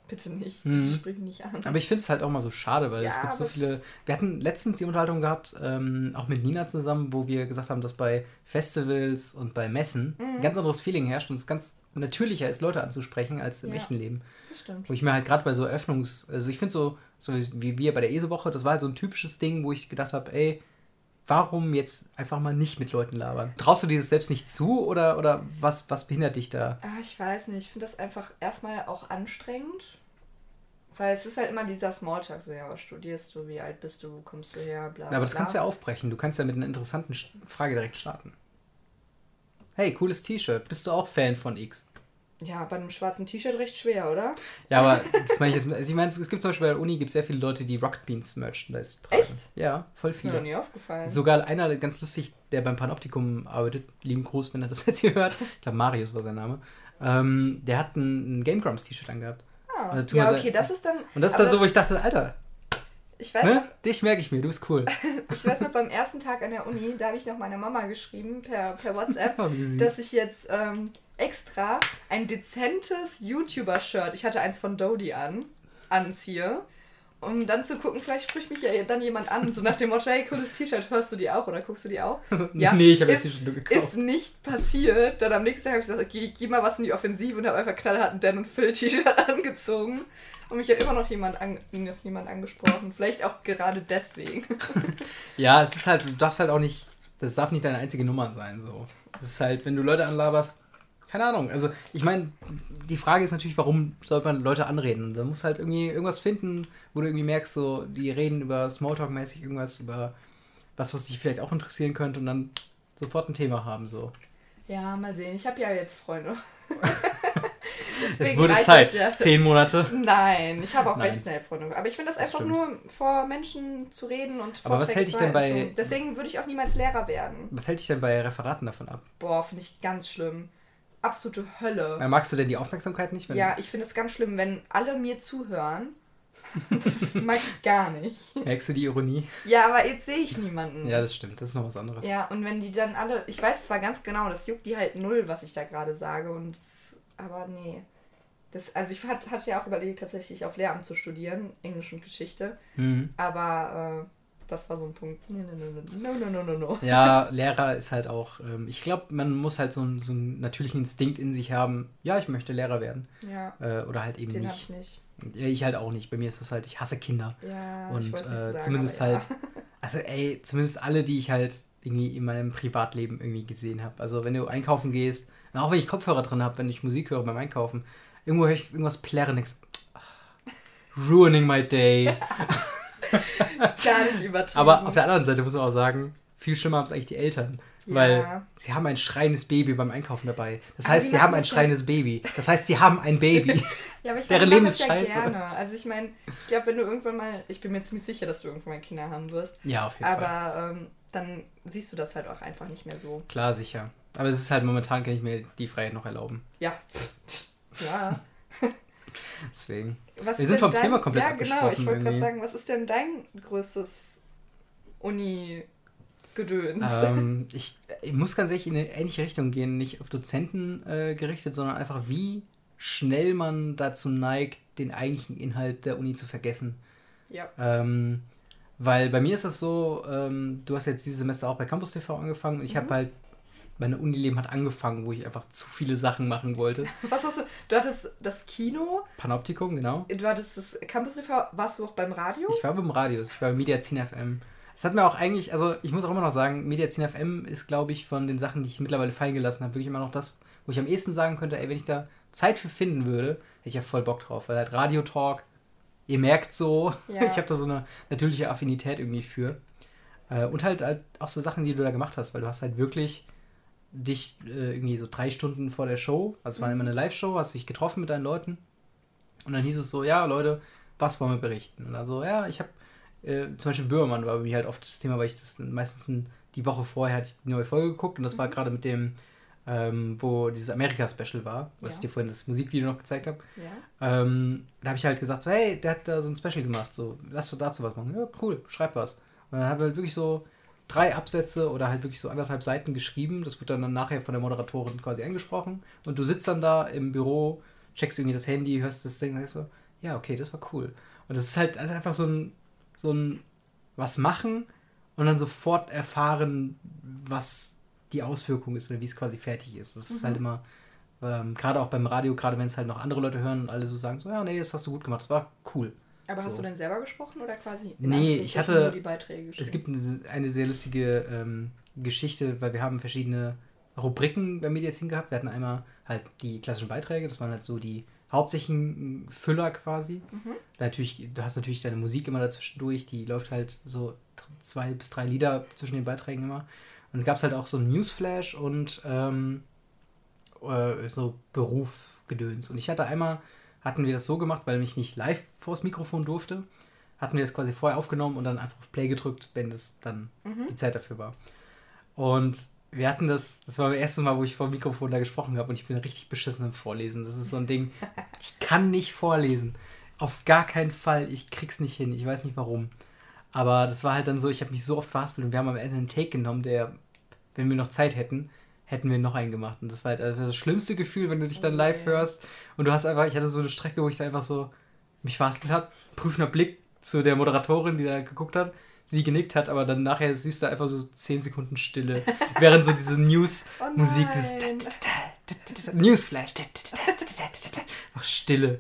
bitte nicht. Bitte Mhm. sprich mich nicht an. Aber ich finde es halt auch mal so schade, weil es Ja, gibt so viele. Wir hatten letztens die Unterhaltung gehabt, ähm, auch mit Nina zusammen, wo wir gesagt haben, dass bei Festivals und bei Messen Mhm. ein ganz anderes Feeling herrscht und es ganz natürlicher ist, Leute anzusprechen als im Ja. echten Leben. das stimmt. Wo ich mir halt gerade bei so Eröffnungs-, also ich finde so, so wie wir bei der ESO-Woche, das war halt so ein typisches Ding, wo ich gedacht habe, ey, warum jetzt einfach mal nicht mit Leuten labern? Traust du dir das selbst nicht zu oder, oder was, was behindert dich da? Ah, ich weiß nicht. Ich finde das einfach erstmal auch anstrengend. Weil es ist halt immer dieser Smalltalk, so, ja, was studierst du, wie alt bist du, wo kommst du her, bla, Aber das bla. kannst du ja aufbrechen. Du kannst ja mit einer interessanten Frage direkt starten. Hey, cooles T-Shirt. Bist du auch Fan von X? Ja, bei einem schwarzen T-Shirt recht schwer, oder? Ja, aber das meine ich jetzt. Also ich meine, es gibt zum Beispiel bei der Uni gibt sehr viele Leute, die Rocket Beans Merchandise tragen. Echt? Ja, voll Ist mir noch viele. nie aufgefallen. Sogar einer, ganz lustig, der beim Panoptikum arbeitet, lieben Gruß, wenn er das *laughs* jetzt hier hört. Ich glaube, Marius war sein Name. Ähm, der hat ein, ein Game Grumps T-Shirt angehabt. ah, also ja, okay, das ist dann. Und das ist dann so, wo ich dachte, Alter, Ich weiß noch, ne? dich merke ich mir, du bist cool. *laughs* Ich weiß noch, beim ersten Tag an der Uni, da habe ich noch meiner Mama geschrieben per, per WhatsApp, *laughs* Oh, dass ich jetzt ähm, extra ein dezentes YouTuber-Shirt, ich hatte eins von Dodie an, anziehe, um dann zu gucken, vielleicht spricht mich ja dann jemand an, so nach dem Motto, hey, cooles T-Shirt, hörst du die auch oder guckst du die auch? *laughs* Ja, nee, ich habe jetzt die schon gekauft. Ist nicht passiert. Dann am nächsten Tag habe ich gesagt, okay, gehe mal was in die Offensive und habe einfach knallhart ein Dan und Phil T-Shirt *laughs* angezogen. Und mich hat immer noch jemand, an, noch jemand angesprochen. Vielleicht auch gerade deswegen. *laughs* Ja, es ist halt, du darfst halt auch nicht, das darf nicht deine einzige Nummer sein, so. Das ist halt, wenn du Leute anlaberst, keine Ahnung. Also, ich meine, die Frage ist natürlich, warum soll man Leute anreden? Da muss halt irgendwie irgendwas finden, wo du irgendwie merkst, so, die reden über Smalltalk-mäßig irgendwas, über was, was dich vielleicht auch interessieren könnte und dann sofort ein Thema haben, so. Ja, mal sehen. Ich habe ja jetzt Freunde. *laughs* Es wurde Zeit. ja. Zehn Monate. Nein, ich habe auch Nein. recht schnell Freunde. Aber ich finde das Das einfach stimmt. nur vor Menschen zu reden und Aber was hält dich denn bei-. Deswegen würde ich auch niemals Lehrer werden. Was hält dich denn bei Referaten davon ab? Boah, finde ich ganz schlimm. Absolute Hölle. Magst du denn die Aufmerksamkeit nicht? Ja, ich finde es ganz schlimm, wenn alle mir zuhören, *laughs* Das mag ich gar nicht. Merkst du die Ironie? Ja, aber jetzt sehe ich niemanden. Ja, das stimmt. Das ist noch was anderes. Ja, und wenn die dann alle. Ich weiß zwar ganz genau, das juckt die halt null, was ich da gerade sage. Und aber nee. Das, also ich hat, hatte ja auch überlegt, tatsächlich auf Lehramt zu studieren, Englisch und Geschichte. Mhm. Aber äh, das war so ein Punkt. No, no, no, no, no, no. Ja, Lehrer ist halt auch, ähm, ich glaube, man muss halt so, einen- so einen natürlichen Instinkt in sich haben, ja, ich möchte Lehrer werden. Ja, Äh, oder halt eben den hab ich nicht. nicht. Ja, Ich halt auch nicht. Bei mir ist das halt, ich hasse Kinder. Ja, Und ich nicht äh, sagen, zumindest aber halt, *laughs* also ey, zumindest alle, die ich halt irgendwie in meinem Privatleben irgendwie gesehen habe. Also wenn du einkaufen gehst, auch wenn ich Kopfhörer drin habe, wenn ich Musik höre beim Einkaufen, irgendwo höre ich irgendwas plärren, ah, ruining my day. *laughs* *laughs* Gar nicht übertrieben. Aber auf der anderen Seite muss man auch sagen, viel schlimmer haben es eigentlich die Eltern. Weil Ja. sie haben ein schreiendes Baby beim Einkaufen dabei. Das Aber heißt, sie haben ein das ja- schreiendes Baby. Das heißt, sie haben ein Baby. *laughs* Ja, aber ich Deren Leben ist ja scheiße. gerne. Also ich meine, ich glaube, wenn du irgendwann mal, ich bin mir ziemlich sicher, dass du irgendwann mal Kinder haben wirst, ja, auf jeden Fall. aber ähm, dann siehst du das halt auch einfach nicht mehr so. Klar, sicher. Aber es ist halt momentan, kann ich mir die Freiheit noch erlauben. Ja. *laughs* Ja. *laughs* Deswegen. Was Wir sind vom dein, Thema komplett Ja, genau. Ich wollte gerade sagen, was ist denn dein größtes Uni-Gedöns? ähm, *laughs* ich, ich muss ganz ehrlich in eine ähnliche Richtung gehen. Nicht auf Dozenten äh, gerichtet, sondern einfach, wie schnell man dazu neigt, den eigentlichen Inhalt der Uni zu vergessen. ja. Ähm, weil bei mir ist es so, ähm, du hast jetzt dieses Semester auch bei Campus TV angefangen und ich Mhm. habe halt, meine Unileben hat angefangen, wo ich einfach zu viele Sachen machen wollte. *laughs* Was hast du? Du hattest das Kino, Panoptikum, genau. du hattest das Campus TV, warst du auch beim Radio? Ich war beim Radius, ich war bei Mediazin FM. Es hat mir auch eigentlich, also ich muss auch immer noch sagen, Mediazin FM ist, glaube ich, von den Sachen, die ich mittlerweile fallen gelassen habe, wirklich immer noch das, wo ich am ehesten sagen könnte, ey, wenn ich da Zeit für finden würde, hätte ich ja voll Bock drauf, weil halt Radiotalk, ihr merkt so, Ja. *laughs* ich habe da so eine natürliche Affinität irgendwie für. Äh, und halt, halt auch so Sachen, die du da gemacht hast, weil du hast halt wirklich dich äh, irgendwie so drei Stunden vor der Show, also es war immer eine Live-Show, hast dich getroffen mit deinen Leuten und dann hieß es so, ja Leute, was wollen wir berichten? Und also, ja, ich habe äh, zum Beispiel Böhmermann war bei mir halt oft das Thema, weil ich das meistens die Woche vorher hatte ich die neue Folge geguckt und das war gerade mit dem, ähm, wo dieses Amerika-Special war, was Ja. ich dir vorhin das Musikvideo noch gezeigt habe. Ja. Ähm, da habe ich halt gesagt, so, hey, der hat da so ein Special gemacht, so, lass doch dazu was machen. Ja, cool, schreib was. Und dann haben wir halt wirklich so drei Absätze oder halt wirklich so anderthalb Seiten geschrieben. Das wird dann, dann nachher von der Moderatorin quasi eingesprochen. Und du sitzt dann da im Büro, checkst irgendwie das Handy, hörst das Ding und denkst so, ja, okay, das war cool. Und das ist halt einfach so ein, so ein was machen und dann sofort erfahren, was die Auswirkung ist oder wie es quasi fertig ist. Das ist halt immer, ähm, gerade auch beim Radio, gerade wenn es halt noch andere Leute hören und alle so sagen, so, ja, nee, das hast du gut gemacht, das war cool. Aber hast So. du denn selber gesprochen oder quasi? Nee, ich hatte- Nur die Beiträge geschrieben? Es gibt eine, sehr lustige ähm, Geschichte, weil wir haben verschiedene Rubriken beim Mediazin gehabt. Wir hatten einmal halt die klassischen Beiträge, das waren halt so die hauptsächlichen Füller quasi. Mhm. Natürlich, du hast natürlich deine Musik immer dazwischen durch, die läuft halt so zwei bis drei Lieder zwischen den Beiträgen immer. Und gab es halt auch so ein Newsflash und ähm, äh, so Berufgedöns. Und ich hatte einmal, hatten wir das so gemacht, weil ich nicht live vors Mikrofon durfte, hatten wir das quasi vorher aufgenommen und dann einfach auf Play gedrückt, wenn das dann Mhm. die Zeit dafür war. Und wir hatten das, das war das erste Mal, wo ich vor dem Mikrofon da gesprochen habe und ich bin richtig beschissen im Vorlesen. Das ist so ein Ding, *laughs* ich kann nicht vorlesen. Auf gar keinen Fall. Ich krieg's nicht hin. Ich weiß nicht warum. Aber das war halt dann so, ich habe mich so oft verhaspelt und wir haben am Ende einen Take genommen, der, wenn wir noch Zeit hätten, hätten wir noch einen gemacht. Und das war halt also das schlimmste Gefühl, wenn du dich dann Oh live hörst und du hast einfach, ich hatte so eine Strecke, wo ich da einfach so mich verhaspelt habe, prüfender Blick zu der Moderatorin, die da geguckt hat, sie genickt hat, aber dann nachher siehst du einfach so 10 Sekunden Stille, *laughs* während so diese News-Musik, Oh dieses. *laughs* Newsflash, einfach Stille.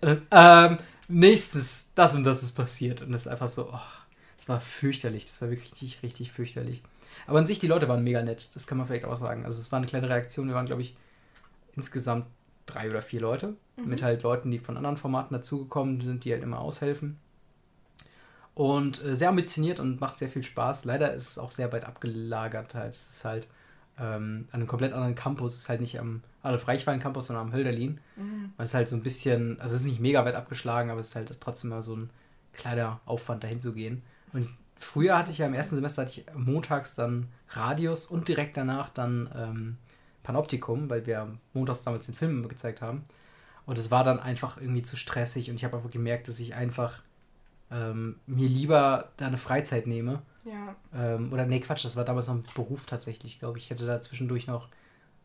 Dann, ähm, nächstes, das und das ist passiert. Und das ist einfach so, oh, das war fürchterlich, das war wirklich richtig, richtig fürchterlich. Aber an sich, die Leute waren mega nett, das kann man vielleicht auch sagen. Also es war eine kleine Reaktion, wir waren, glaube ich, insgesamt drei oder vier Leute, mit halt Leuten, die von anderen Formaten dazugekommen sind, die halt immer aushelfen. Und äh, sehr ambitioniert und macht sehr viel Spaß. Leider ist es auch sehr weit abgelagert halt. Es ist halt ähm, an einem komplett anderen Campus. Es ist halt nicht am Adolf-Reichwein-Campus, sondern am Hölderlin. Mhm. Weil es halt so ein bisschen, also es ist nicht mega weit abgeschlagen, aber es ist halt trotzdem mal so ein kleiner Aufwand, dahin zu gehen. Und früher hatte ich ja im ersten Semester hatte ich montags dann Radius und direkt danach dann ähm, Panoptikum, weil wir montags damals den Film gezeigt haben. Und es war dann einfach irgendwie zu stressig und ich habe einfach gemerkt, dass ich einfach ähm, mir lieber da eine Freizeit nehme. Ja. Ähm, oder nee, Quatsch, das war damals noch ein Beruf tatsächlich, glaube ich. Ich hätte da zwischendurch noch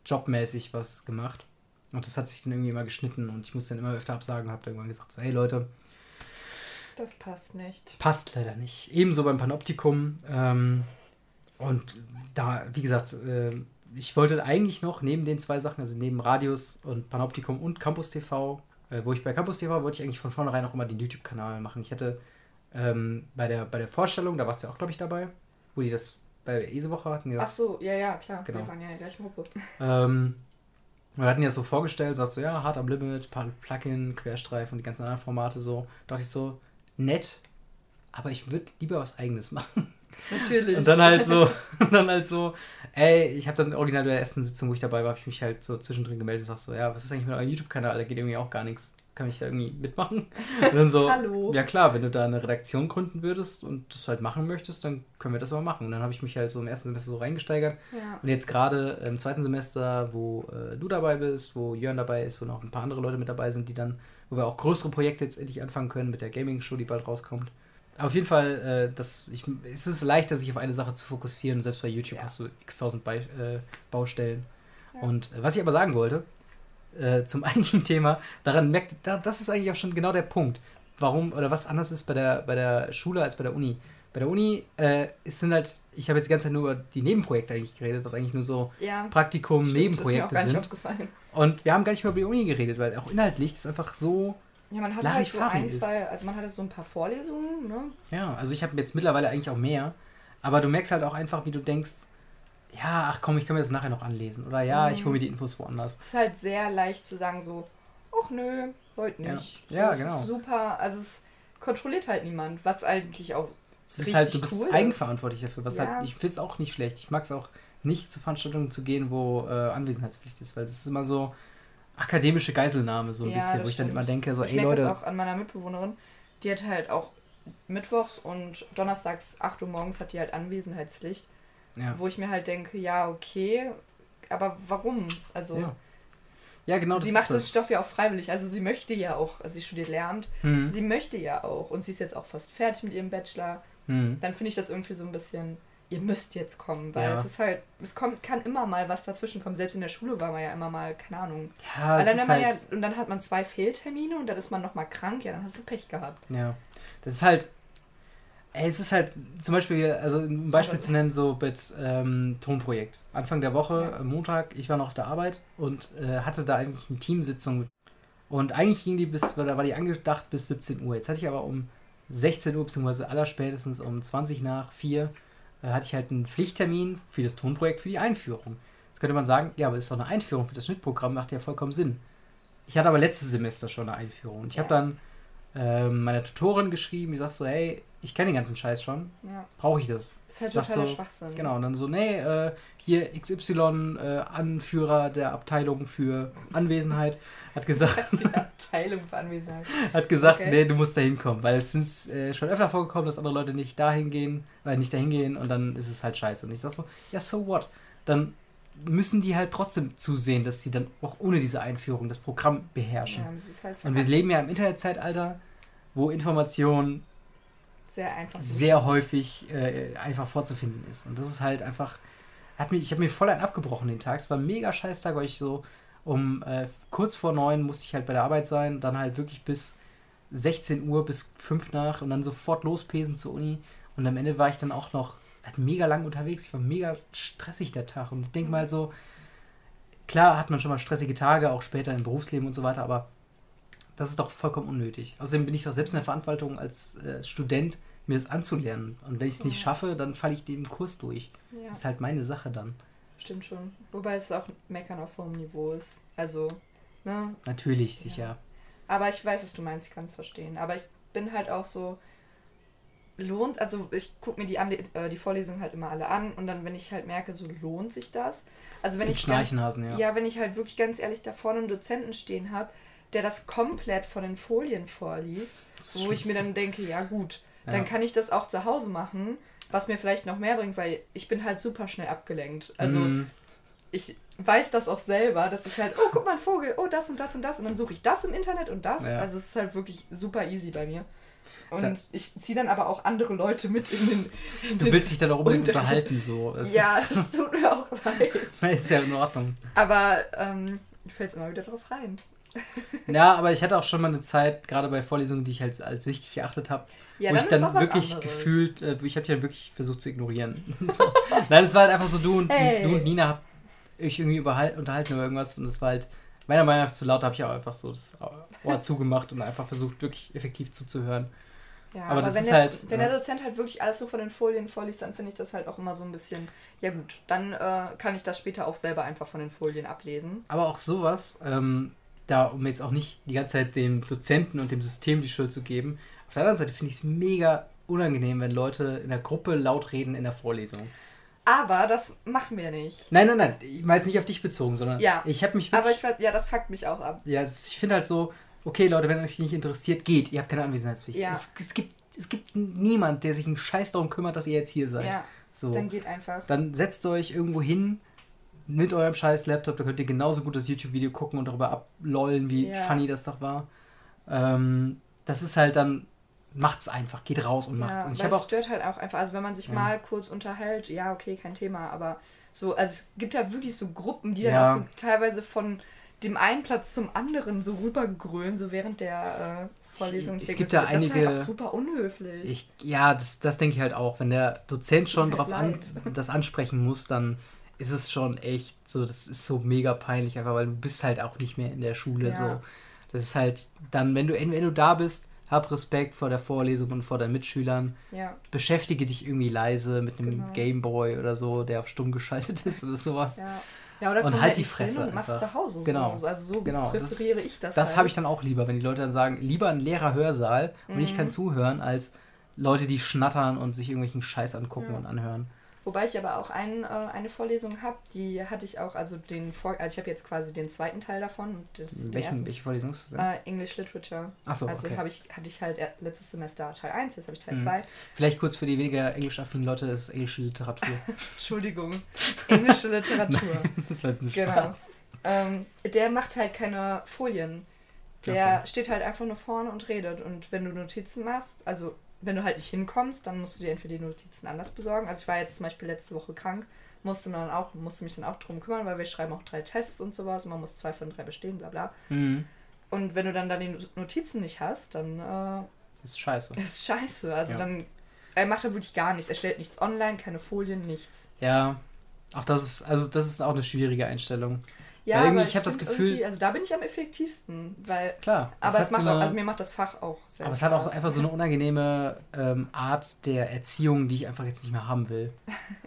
jobmäßig was gemacht. Und das hat sich dann irgendwie immer geschnitten und ich musste dann immer öfter absagen und habe dann irgendwann gesagt, so, hey Leute, Das passt nicht. passt leider nicht. Ebenso beim Panoptikum. Ähm, und da, wie gesagt, äh, ich wollte eigentlich noch neben den zwei Sachen, also neben Radius und Panoptikum und Campus TV, äh, wo ich bei Campus TV wollte ich eigentlich von vornherein auch immer den YouTube-Kanal machen. Ich hatte ähm, bei, der, bei der Vorstellung, da warst du ja auch, glaube ich, dabei, wo die das bei der Ese-Woche hatten. Die Ach so, ja, ja, klar. Genau. Wir waren ja in der gleichen Gruppe. ähm, wir hatten ja so vorgestellt, sagt so, ja, Hard am Limit, Pl- Plugin, Querstreif und die ganzen anderen Formate so. Da dachte ich so, nett, aber ich würde lieber was eigenes machen. Natürlich. Und dann halt so, *laughs* dann halt so, ey, ich habe dann original bei der ersten Sitzung, wo ich dabei war, habe ich mich halt so zwischendrin gemeldet und sag so, ja, was ist eigentlich mit eurem YouTube-Kanal? Da geht irgendwie auch gar nichts. Kann ich da irgendwie mitmachen? *laughs* Und dann so, Hallo. ja klar, wenn du da eine Redaktion gründen würdest und das halt machen möchtest, dann können wir das aber machen. Und dann habe ich mich halt so im ersten Semester so reingesteigert. Ja. Und jetzt gerade im zweiten Semester, wo äh, du dabei bist, wo Jörn dabei ist, wo noch ein paar andere Leute mit dabei sind, die dann, wo wir auch größere Projekte jetzt endlich anfangen können mit der Gaming-Show, die bald rauskommt. Auf jeden Fall, äh, das, ich, es ist leichter, sich auf eine Sache zu fokussieren. Selbst bei YouTube Ja. hast du x tausend Bei, äh, Baustellen. Ja. Und äh, was ich aber sagen wollte, äh, zum *laughs* eigentlichen Thema, daran merkt, da, das ist eigentlich auch schon genau der Punkt, warum oder was anders ist bei der, bei der Schule als bei der Uni. Bei der Uni äh, es sind halt, ich habe jetzt die ganze Zeit nur über die Nebenprojekte eigentlich geredet, was eigentlich nur so Ja. Praktikum, stimmt, Nebenprojekte ist mir auch gar nicht sind. aufgefallen. Und wir haben gar nicht mehr über die Uni geredet, weil auch inhaltlich ist einfach so. Ja, man hatte halt so ein, zwei, also man hatte so ein paar Vorlesungen, ne? Ja, also ich habe jetzt mittlerweile eigentlich auch mehr. Aber du merkst halt auch einfach, wie du denkst, ja, ach komm, ich kann mir das nachher noch anlesen. Oder ja, ich Mhm. hole mir die Infos woanders. Es ist halt sehr leicht zu sagen so, ach nö, heute Ja. nicht. So, Ja, es genau. Ist super, also es kontrolliert halt niemand, was eigentlich auch Es ist halt, du bist cool eigenverantwortlich dafür. Was Ja. halt, ich finde es auch nicht schlecht. Ich mag es auch nicht zu Veranstaltungen zu gehen, wo äh, Anwesenheitspflicht ist, weil das ist immer so akademische Geiselnahme, so ein Ja, bisschen, wo ich dann immer denke, so, ich ey Leute, das auch an meiner Mitbewohnerin. Die hat halt auch mittwochs und donnerstags 8 Uhr morgens hat die halt Anwesenheitspflicht, ja. wo ich mir halt denke, ja, okay, aber warum? Also ja. ja, genau sie macht das. Stoff ja auch freiwillig, also sie möchte ja auch, also sie studiert Lehramt, Hm. sie möchte ja auch und sie ist jetzt auch fast fertig mit ihrem Bachelor. Hm. Dann finde ich das irgendwie so ein bisschen, ihr müsst jetzt kommen, weil Ja. es ist halt, es kommt, kann immer mal was dazwischen kommen. Selbst in der Schule war man ja immer mal, keine Ahnung. Ja, es Allein ist halt, ja, und dann hat man zwei Fehltermine und dann ist man nochmal krank, ja, dann hast du Pech gehabt. Ja, das ist halt, ey, es ist halt zum Beispiel, also ein Beispiel zu nennen, so mit ähm, Tonprojekt. Anfang der Woche, Ja. Montag, ich war noch auf der Arbeit und äh, hatte da eigentlich eine Teamsitzung. Und eigentlich ging die bis, da war die angedacht bis 17 Uhr. Jetzt hatte ich aber um 16 Uhr, beziehungsweise allerspätestens um 20 nach 4, äh, hatte ich halt einen Pflichttermin für das Tonprojekt, für die Einführung. Jetzt könnte man sagen, ja, aber das ist doch eine Einführung für das Schnittprogramm, macht ja vollkommen Sinn. Ich hatte aber letztes Semester schon eine Einführung. Und ich habe Ja. dann ähm, meiner Tutorin geschrieben, die sagt so, hey, ich kenne den ganzen Scheiß schon, Ja, brauche ich das? ist halt Sagt totaler so, Schwachsinn. Genau, und dann so, nee, äh, hier XY, äh, Anführer der Abteilung für Anwesenheit, hat gesagt, *laughs* Die Abteilung für Anwesenheit. hat gesagt, Okay. nee, du musst da hinkommen, weil es ist äh, schon öfter vorgekommen, dass andere Leute nicht dahin gehen, weil nicht dahin gehen und dann ist es halt scheiße. Und ich sag so, ja, so what? Dann müssen die halt trotzdem zusehen, dass sie dann auch ohne diese Einführung das Programm beherrschen. Ja, das ist halt Und wir leben ja im Internetzeitalter, wo Information sehr einfach. sehr häufig äh, einfach vorzufinden ist. Und das ist halt einfach. Hat mich, ich habe mir voll einen abgebrochen den Tag. Es war ein mega scheiß Tag, weil ich so um äh, kurz vor neun musste ich halt bei der Arbeit sein, dann halt wirklich bis 16 Uhr bis fünf nach und dann sofort lospesen zur Uni. Und am Ende war ich dann auch noch halt mega lang unterwegs. Ich war mega stressig der Tag. Und ich denke mal so, klar hat man schon mal stressige Tage, auch später im Berufsleben und so weiter, aber das ist doch vollkommen unnötig. Außerdem bin ich doch selbst in der Verantwortung als äh, Student, mir das anzulernen. Und wenn ich es nicht Ja. schaffe, dann falle ich dem Kurs durch. Ja, Das ist halt meine Sache dann. stimmt schon. Wobei es auch Meckern auf hohem Niveau ist. Also, ne? Natürlich, sicher. Aber ich weiß, was du meinst, ich kann es verstehen. Aber ich bin halt auch so, lohnt, also ich gucke mir die, Anle äh, die Vorlesungen halt immer alle an und dann, wenn ich halt merke, so lohnt sich das. Also wenn ich ganz, Schnarchenhasen, ja. ja, wenn ich halt wirklich ganz ehrlich da vorne einen Dozenten stehen habe, der das komplett von den Folien vorliest, Das wo ich mir dann denke, ja gut, Ja. dann kann ich das auch zu Hause machen, was mir vielleicht noch mehr bringt, weil ich bin halt super schnell abgelenkt. Also Mm, ich weiß das auch selber, dass ich halt, oh, guck mal, ein Vogel, oh, das und das und das und dann suche ich das im Internet und das. Ja. Also es ist halt wirklich super easy bei mir. Und Da- ich ziehe dann aber auch andere Leute mit in den. In Du den willst dich dann auch unbedingt Unter- unterhalten, so. Es ja, ist, *laughs* es tut mir auch *laughs* leid. ist ja in Ordnung. Aber ähm, fällt immer wieder drauf rein. Ja, aber ich hatte auch schon mal eine Zeit, gerade bei Vorlesungen, die ich als, als wichtig erachtet habe, Ja, wo ich dann wirklich gefühlt, äh, ich habe die dann wirklich versucht zu ignorieren. *laughs* so. Nein, es war halt einfach so, du und, Hey. du und Nina habt euch irgendwie unterhalten über irgendwas und es war halt, meiner Meinung nach zu laut, habe ich auch einfach so das Ohr zugemacht und einfach versucht, wirklich effektiv zuzuhören. Ja, Aber aber, das wenn, ist der, halt, wenn ja. der Dozent halt wirklich alles so von den Folien vorliest, dann finde ich das halt auch immer so ein bisschen, ja gut, dann äh, kann ich das später auch selber einfach von den Folien ablesen. Aber auch sowas, ähm, da, um jetzt auch nicht die ganze Zeit dem Dozenten und dem System die Schuld zu geben, auf der anderen Seite finde ich es mega unangenehm, wenn Leute in der Gruppe laut reden in der Vorlesung. Aber das machen wir nicht. Nein, nein, nein, ich meine es nicht auf dich bezogen, sondern Ja. ich habe mich Aber wirklich, ich weiß, ja, das fuckt mich auch ab. ja, ich finde halt so, okay Leute, wenn euch nicht interessiert, geht, ihr habt keine Anwesenheitspflicht. Ja. Es, es, gibt, es gibt niemand, der sich einen Scheiß darum kümmert, dass ihr jetzt hier seid. Ja, so. dann geht einfach. Dann setzt euch irgendwo hin mit eurem scheiß Laptop, da könnt ihr genauso gut das YouTube-Video gucken und darüber ablollen, wie Ja. funny das doch war. Ähm, das ist halt dann, macht's einfach, geht raus und macht's. Ja, und ich habe es auch, stört halt auch einfach. Also wenn man sich Ja. mal kurz unterhält, ja, okay, kein Thema, aber so, also es gibt ja wirklich so Gruppen, die dann Ja. auch so teilweise von dem einen Platz zum anderen so rübergrölen, so während der äh, Vorlesung. Es Ich gibt denke, da das ist halt einige- auch super unhöflich. ich, ja, das, das denke ich halt auch. Wenn der Dozent schon drauf halt an, das ansprechen muss, dann ist es schon echt so, das ist so mega peinlich, einfach weil du bist halt auch nicht mehr in der Schule. Ja. So. Das ist halt dann, wenn du, wenn du da bist, hab Respekt vor der Vorlesung und vor deinen Mitschülern. ja, beschäftige dich irgendwie leise mit einem Genau. Gameboy oder so, der auf stumm geschaltet ist oder sowas. ja. Ja, oder Und halt halt die Fresse und mach's einfach. zu Hause. Genau. So. Also so Genau, das- präferiere ich das. Das halt. habe ich dann auch lieber, wenn die Leute dann sagen, lieber ein leerer Hörsaal und ich Mhm. kann zuhören, als Leute, die schnattern und sich irgendwelchen Scheiß angucken Ja. und anhören. Wobei ich aber auch ein, äh, eine Vorlesung habe, die hatte ich auch, also den Vor also ich habe jetzt quasi den zweiten Teil davon. Und das, Welchen, ersten, welche Vorlesung ist das denn? Äh, English Literature. Achso, also okay. habe ich, hatte ich halt er- letztes Semester Teil 1, jetzt habe ich Teil Mhm. 2. Vielleicht kurz für die weniger englisch-affinen Leute, das ist englische Literatur. *laughs* Entschuldigung. Englische Literatur. *laughs* das war jetzt ein genau. Spaß. Ähm, der macht halt keine Folien. Der Okay. steht halt einfach nur vorne und redet. Und wenn du Notizen machst, also wenn du halt nicht hinkommst, dann musst du dir entweder die Notizen anders besorgen. Also ich war jetzt zum Beispiel letzte Woche krank, musste, dann auch, musste mich dann auch drum kümmern, weil wir schreiben auch drei Tests und sowas. Man muss zwei von drei bestehen, bla bla. Mhm. Und wenn du dann, dann die Notizen nicht hast, dann äh, Das ist scheiße. ist scheiße. Also Ja. dann, er macht da wirklich gar nichts. Er stellt nichts online, keine Folien, nichts. Ja, auch das ist, also das ist auch eine schwierige Einstellung. Ja, Weil irgendwie, ich hab das Gefühl- Also da bin ich am effektivsten, weil. Klar. Aber es macht so auch, eine- also mir macht das Fach auch sehr Aber es hat auch einfach so eine *laughs* unangenehme ähm, Art der Erziehung, die ich einfach jetzt nicht mehr haben will.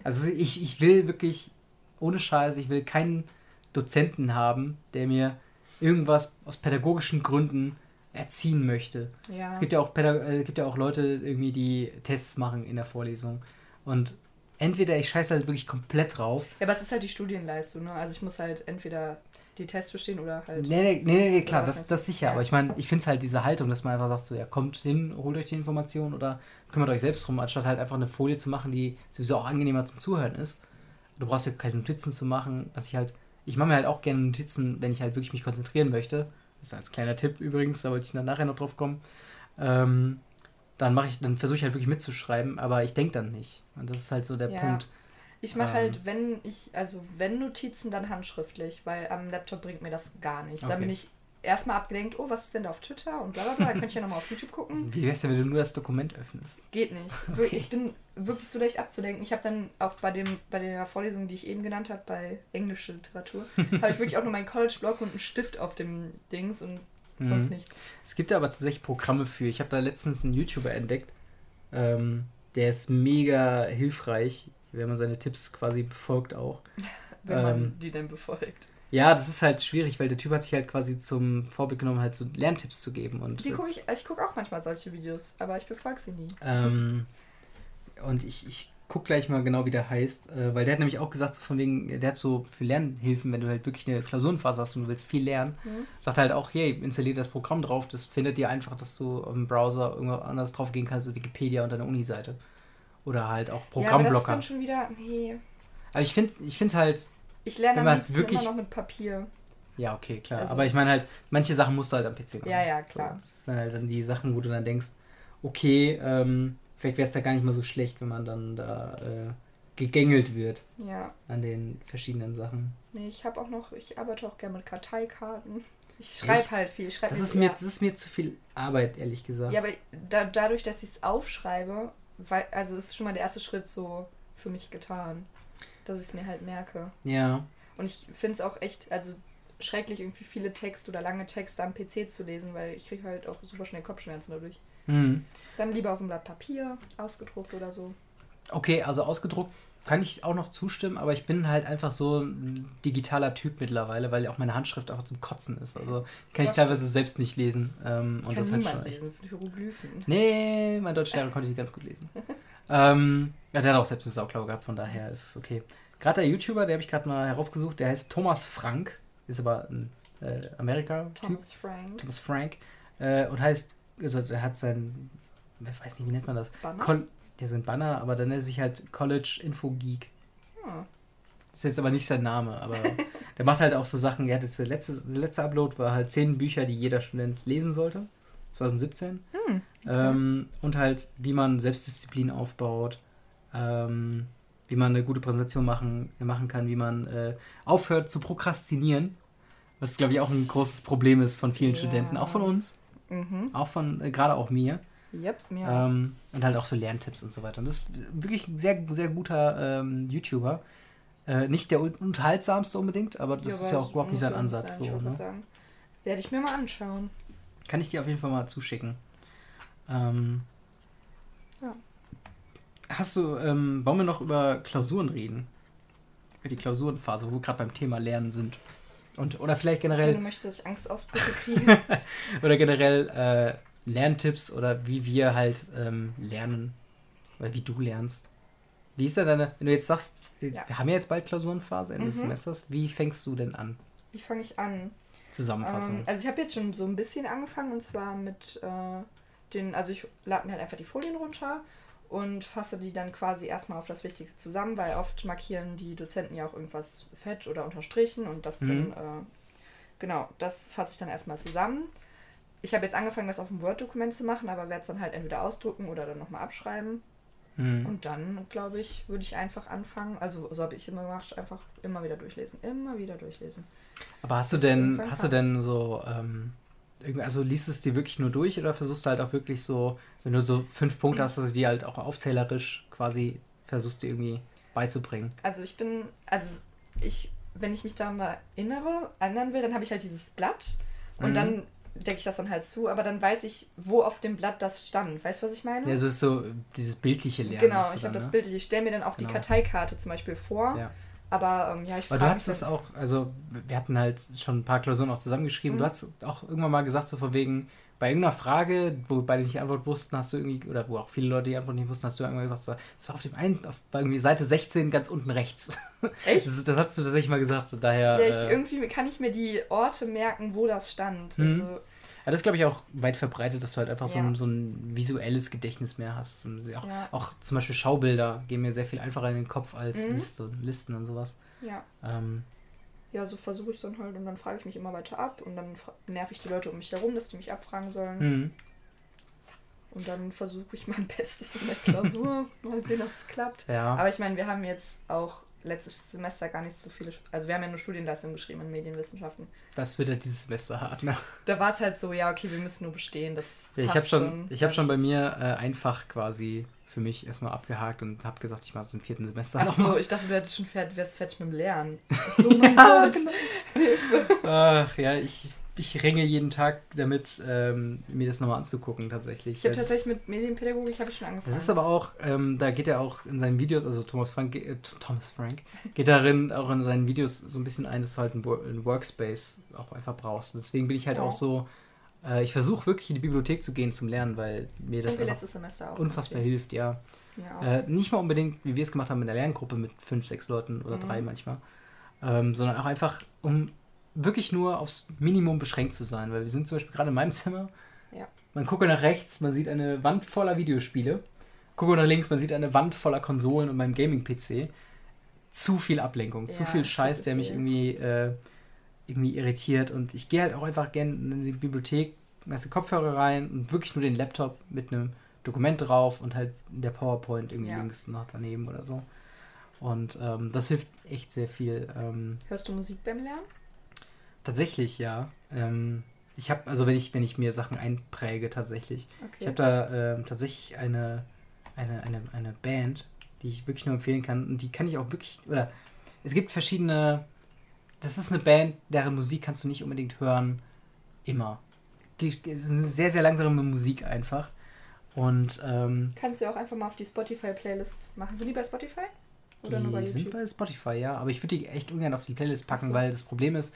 Also ich, ich will wirklich, ohne Scheiß, ich will keinen Dozenten haben, der mir irgendwas aus pädagogischen Gründen erziehen möchte. Ja. Es gibt ja auch Pädag äh, gibt ja auch Leute irgendwie, die Tests machen in der Vorlesung. Und entweder ich scheiße halt wirklich komplett drauf. ja, aber es ist halt die Studienleistung, ne? Also ich muss halt entweder die Tests bestehen oder halt. Nee, nee, nee, nee klar, das, das sicher. Ja. Aber ich meine, ich finde es halt diese Haltung, dass man einfach sagt, so, ja, kommt hin, holt euch die Information oder kümmert euch selbst drum, anstatt halt einfach eine Folie zu machen, die sowieso auch angenehmer zum Zuhören ist. Du brauchst ja keine Notizen zu machen, was ich halt, ich mache mir halt auch gerne Notizen, wenn ich halt wirklich mich konzentrieren möchte. Das ist als kleiner Tipp übrigens, da wollte ich dann nachher noch drauf kommen. Ähm, dann mache ich, dann versuche ich halt wirklich mitzuschreiben, aber ich denke dann nicht. Und das ist halt so der Ja. Punkt. Ich mache Ähm. halt, wenn ich, also wenn Notizen, dann handschriftlich, weil am Laptop bringt mir das gar nicht. Okay. Dann bin ich erstmal abgelenkt, oh, was ist denn da auf Twitter und bla bla bla. Dann könnte ich ja nochmal auf YouTube gucken. Wie wär's denn, wenn du nur das Dokument öffnest? Geht nicht. Okay. Ich bin wirklich so leicht abzulenken. Ich habe dann auch bei dem bei der Vorlesung, die ich eben genannt habe, bei englische Literatur, habe ich wirklich auch nur meinen College-Block und einen Stift auf dem Dings und sonst Mhm. nichts. Es gibt ja aber tatsächlich Programme für. Ich habe da letztens einen YouTuber entdeckt. Ähm, der ist mega hilfreich, wenn man seine Tipps quasi befolgt auch. *laughs* Wenn man Ähm. die denn befolgt. Ja, das ist halt schwierig, weil der Typ hat sich halt quasi zum Vorbild genommen, halt so Lerntipps zu geben. Und Die gucke jetzt- ich, ich gucke auch manchmal solche Videos, aber ich befolge sie nie. Ähm, und ich, ich guck gleich mal genau, wie der heißt, äh, weil der hat nämlich auch gesagt, so von wegen, der hat so für Lernhilfen, wenn du halt wirklich eine Klausurenphase hast und du willst viel lernen, Mhm. sagt halt auch, hey, installier das Programm drauf, das findet dir einfach, dass du im Browser irgendwo anders drauf gehen kannst, als Wikipedia und deine Uni-Seite. Oder halt auch Ja, aber das ist Programmblocker. dann schon wieder, nee. aber ich finde ich find halt, Ich lerne am liebsten wirklich- immer noch mit Papier. ja, okay, klar. Also- aber ich meine halt, manche Sachen musst du halt am PC machen. Ja, ja, klar. So, das sind halt dann die Sachen, wo du dann denkst, okay, ähm, vielleicht wäre es da gar nicht mal so schlecht, wenn man dann da äh, gegängelt wird Ja. an den verschiedenen Sachen. Nee, ich habe auch noch, ich arbeite auch gerne mit Karteikarten. Ich schreibe halt viel. Ich schreib Das ist, mir, das ist mir zu viel Arbeit, ehrlich gesagt. Ja, aber da, dadurch, dass ich es aufschreibe, weil, also ist schon mal der erste Schritt so für mich getan. Dass ich es mir halt merke. Ja. Und ich finde es auch echt, also schrecklich, irgendwie viele Texte oder lange Texte am PC zu lesen, weil ich kriege halt auch super schnell Kopfschmerzen dadurch. Hm. Dann lieber auf dem Blatt Papier, ausgedruckt oder so. Okay, also ausgedruckt kann ich auch noch zustimmen, aber ich bin halt einfach so ein digitaler Typ mittlerweile, weil auch meine Handschrift einfach zum Kotzen ist. Also kann ich Das teilweise selbst nicht lesen. Ähm, und Kann das halt niemand schon echt. lesen, das sind Hieroglyphen. Nee, mein Deutschlehrer konnte ich ganz gut lesen. *laughs* ähm, ja, der hat auch selbst eine Sauklaue gehabt, von daher ist es okay. Gerade der YouTuber, der habe ich gerade mal herausgesucht, der heißt Thomas Frank, ist aber ein äh, Amerika-Typ. Thomas Frank. Thomas Frank. Äh, und heißt, also der hat sein, ich weiß nicht, wie nennt man das? Banner? Col der sind Banner, aber dann nennt er sich halt College Info Geek. Das ist jetzt aber nicht sein Name, aber *laughs* der macht halt auch so Sachen. Er hat jetzt der letzte, der letzte Upload war halt zehn Bücher, die jeder Student lesen sollte. 2017. Hm, Ähm, und halt, wie man Selbstdisziplin aufbaut, ähm, wie man eine gute Präsentation machen, machen kann, wie man äh, aufhört zu prokrastinieren. Was, glaube ich, auch ein großes Problem ist von vielen Ja. Studenten, auch von uns, Mhm. auch von, äh, gerade auch mir. Yep, ja. Ähm, und halt auch so Lerntipps und so weiter. Und das ist wirklich ein sehr, sehr guter ähm, YouTuber. Äh, nicht der un- unterhaltsamste unbedingt, aber das ist ja auch überhaupt nicht sein Ansatz. So, Ich wollte ne? Werde ich mir mal anschauen. Kann ich dir auf jeden Fall mal zuschicken. Ähm, Ja. Hast du, ähm, wollen wir noch über Klausuren reden? Über die Klausurenphase, wo wir gerade beim Thema Lernen sind. Und, oder vielleicht Wenn du generell, möchtest, dass ich Angstausbrüche *laughs* kriege. oder generell äh, Lerntipps oder wie wir halt ähm, lernen. Oder wie du lernst. Wie ist denn deine, wenn du jetzt sagst, Ja. wir haben ja jetzt bald Klausurenphase Ende des Mhm. Semesters, wie fängst du denn an? Wie fange ich an? Zusammenfassung. Ähm, also ich habe jetzt schon so ein bisschen angefangen und zwar mit äh, den, also ich lade mir halt einfach die Folien runter und fasse die dann quasi erstmal auf das Wichtigste zusammen, weil oft markieren die Dozenten ja auch irgendwas fett oder unterstrichen und das Mhm. dann, äh, genau, das fasse ich dann erstmal zusammen. Ich habe jetzt angefangen, das auf dem Word-Dokument zu machen, aber werde es dann halt entweder ausdrucken oder dann nochmal abschreiben. Mhm. Und dann, glaube ich, würde ich einfach anfangen, also so habe ich immer gemacht, einfach immer wieder durchlesen, immer wieder durchlesen. Aber hast du denn, hast du denn so, ähm, also liest es dir wirklich nur durch oder versuchst du halt auch wirklich so, wenn du so fünf Punkte hast, dass du die halt auch aufzählerisch quasi versuchst, dir irgendwie beizubringen? Also ich bin, also ich, wenn ich mich daran erinnere, erinnern will, dann habe ich halt dieses Blatt und Mhm. dann decke ich das dann halt zu, aber dann weiß ich, wo auf dem Blatt das stand. Weißt du, was ich meine? Ja, so ist so dieses bildliche Lernen. genau, ich habe das ne? Bild, ich stelle mir dann auch Genau. die Karteikarte zum Beispiel vor, Ja. Aber ähm, ja, ich Weil du hast es auch, also wir hatten halt schon ein paar Klausuren auch zusammengeschrieben. Mhm. Du hast auch irgendwann mal gesagt, so von wegen, bei irgendeiner Frage, wo beide nicht die Antwort wussten, hast du irgendwie, oder wo auch viele Leute die Antwort nicht wussten, hast du irgendwann gesagt, so, das war auf dem einen, auf irgendwie Seite 16 ganz unten rechts. *laughs* Echt? Das, das hast du tatsächlich mal gesagt, so daher. Ja, ich, äh, irgendwie kann ich mir die Orte merken, wo das stand. Mhm. Also, Ja, das ist, glaube ich, auch weit verbreitet, dass du halt einfach so, Ja. ein, so ein visuelles Gedächtnis mehr hast. Auch, Ja. auch zum Beispiel Schaubilder gehen mir sehr viel einfacher in den Kopf als Mhm. Liste, Listen und sowas. ja. Ähm, ja, so versuche ich es dann halt und dann frage ich mich immer weiter ab und dann nerv ich die Leute um mich herum, dass die mich abfragen sollen. mhm. Und dann versuche ich mein *laughs* Bestes in der Klausur. Mal sehen, ob es klappt. Ja. Aber ich meine, wir haben jetzt auch letztes Semester gar nicht so viele, also wir haben ja nur Studienleistung geschrieben in Medienwissenschaften. das wird ja dieses Semester hart, ne? Da war es halt so, ja, okay, wir müssen nur bestehen. Das Ja, ich habe schon, ich hab schon bei mir äh, einfach quasi für mich erstmal abgehakt und habe gesagt, ich mache es im vierten Semester Ach so, ich dachte, du hättest schon fertig, wärst fertig mit dem Lernen. *laughs* So, mein Gott. *laughs* Ach ja, ich, ich ringe jeden Tag damit, ähm, mir das nochmal anzugucken tatsächlich. Ich habe tatsächlich mit Medienpädagogik habe ich schon angefangen. Das ist aber auch, ähm, da geht er auch in seinen Videos, also Thomas Frank, äh, Thomas Frank, geht darin auch in seinen Videos so ein bisschen ein, dass du halt einen, Wo- einen Workspace auch einfach brauchst. Deswegen bin ich halt Ja. auch so, äh, ich versuche wirklich in die Bibliothek zu gehen zum Lernen, weil mir das unfassbar hilft, ja. Ja. Äh, nicht mal unbedingt, wie wir es gemacht haben in der Lerngruppe mit fünf, sechs Leuten oder Mhm. drei manchmal, ähm, sondern auch einfach, um wirklich nur aufs Minimum beschränkt zu sein, weil wir sind zum Beispiel gerade in meinem Zimmer, Ja. man gucke nach rechts, man sieht eine Wand voller Videospiele, gucke nach links, man sieht eine Wand voller Konsolen und meinem Gaming-PC. Zu viel Ablenkung, zu Ja, viel viel Scheiß, zu der mich irgendwie, äh, irgendwie irritiert und ich gehe halt auch einfach gerne in die Bibliothek, lasse Kopfhörer rein und wirklich nur den Laptop mit einem Dokument drauf und halt der PowerPoint irgendwie Ja. links noch daneben oder so. Und ähm, das hilft echt sehr viel. Ähm, Hörst du Musik beim Lernen? Tatsächlich, ja. Ähm, ich habe, also wenn ich, wenn ich mir Sachen einpräge, tatsächlich. Okay. Ich habe da ähm, tatsächlich eine, eine, eine, eine Band, die ich wirklich nur empfehlen kann. Und die kann ich auch wirklich, oder es gibt verschiedene, das ist eine Band, deren Musik kannst du nicht unbedingt hören, immer. Die- Es ist eine sehr, sehr langsame Musik einfach. Und ähm, Kannst du auch einfach mal auf die Spotify-Playlist machen. Sind die bei Spotify? Oder nur bei die sind YouTube? bei Spotify, ja. Aber ich würde die echt ungern auf die Playlist packen, so. weil das Problem ist,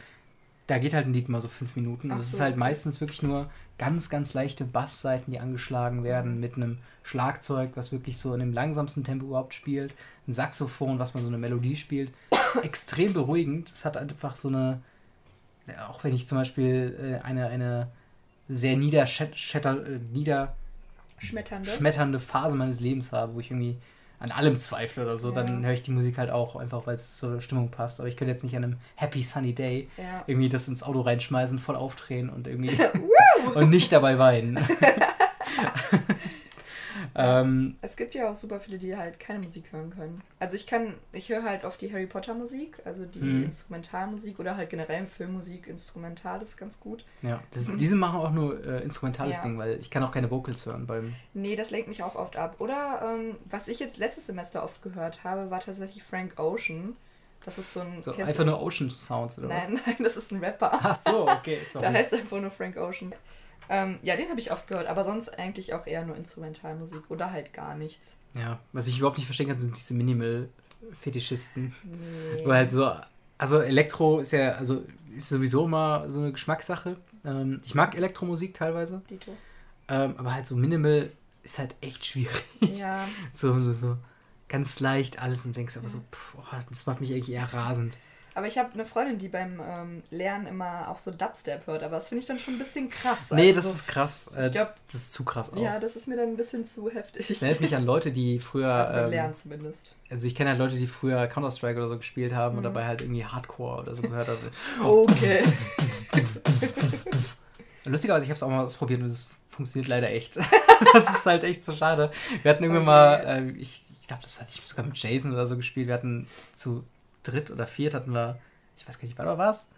da geht halt ein Lied mal so fünf Minuten. Ach das ist so, halt okay. meistens wirklich nur ganz, ganz leichte Bassseiten, die angeschlagen werden, mit einem Schlagzeug, was wirklich so in dem langsamsten Tempo überhaupt spielt, ein Saxophon, was man so eine Melodie spielt. *coughs* Extrem beruhigend. Es hat einfach so eine, auch wenn ich zum Beispiel äh, eine, eine sehr äh, nieder Schmetternde? schmetternde Phase meines Lebens habe, wo ich irgendwie an allem zweifle oder so, dann Ja. höre ich die Musik halt auch einfach, weil es zur Stimmung passt. Aber ich könnte jetzt nicht an einem Happy Sunny Day ja. irgendwie das ins Auto reinschmeißen, voll aufdrehen und irgendwie *laughs* und nicht dabei weinen. *laughs* ähm, Es gibt ja auch super viele, die halt keine Musik hören können. Also ich kann, ich höre halt oft die Harry Potter Musik, also die Mhm. Instrumentalmusik oder halt generell Filmmusik, Instrumental ist ganz gut. ja, das, diese machen auch nur äh, instrumentales Ja. Ding, weil ich kann auch keine Vocals hören beim. Nee, das lenkt mich auch oft ab. Oder ähm, was ich jetzt letztes Semester oft gehört habe, war tatsächlich Frank Ocean. Das ist so ein. So einfach nur Ocean Sounds oder was? Nein, *laughs* nein, das ist ein Rapper. Ach so, okay, *laughs* Der sorry. heißt einfach nur Frank Ocean. Ähm, ja, den habe ich oft gehört, aber sonst eigentlich auch eher nur Instrumentalmusik oder halt gar nichts. Ja, was ich überhaupt nicht verstehen kann, sind diese Minimal-Fetischisten. Nee. Weil halt so, also Elektro ist ja, also ist sowieso immer so eine Geschmackssache. Ähm, ich mag Elektromusik teilweise, Dito. ähm, aber halt so Minimal ist halt echt schwierig. Ja, *laughs* So, so, so ganz leicht alles und denkst aber so, pff, oh, das macht mich eigentlich eher rasend. Aber ich habe eine Freundin, die beim ähm, Lernen immer auch so Dubstep hört, aber das finde ich dann schon ein bisschen krass. Nee, Also das ist krass. Äh, Ich glaube, das ist zu krass auch. ja, das ist mir dann ein bisschen zu heftig. Das erinnert mich an Leute, die früher, also beim ähm, Lernen zumindest. also ich kenne halt Leute, die früher Counter-Strike oder so gespielt haben und Mhm. dabei halt irgendwie Hardcore oder so gehört haben. Okay. *laughs* Lustigerweise, ich habe es auch mal ausprobiert und es funktioniert leider echt. *laughs* das ist halt echt so schade. Wir hatten irgendwann Okay. mal, äh, ich, ich glaube, das hatte ich sogar mit Jason oder so gespielt. Wir hatten zu dritt oder viert hatten wir, ich weiß gar nicht, war war es?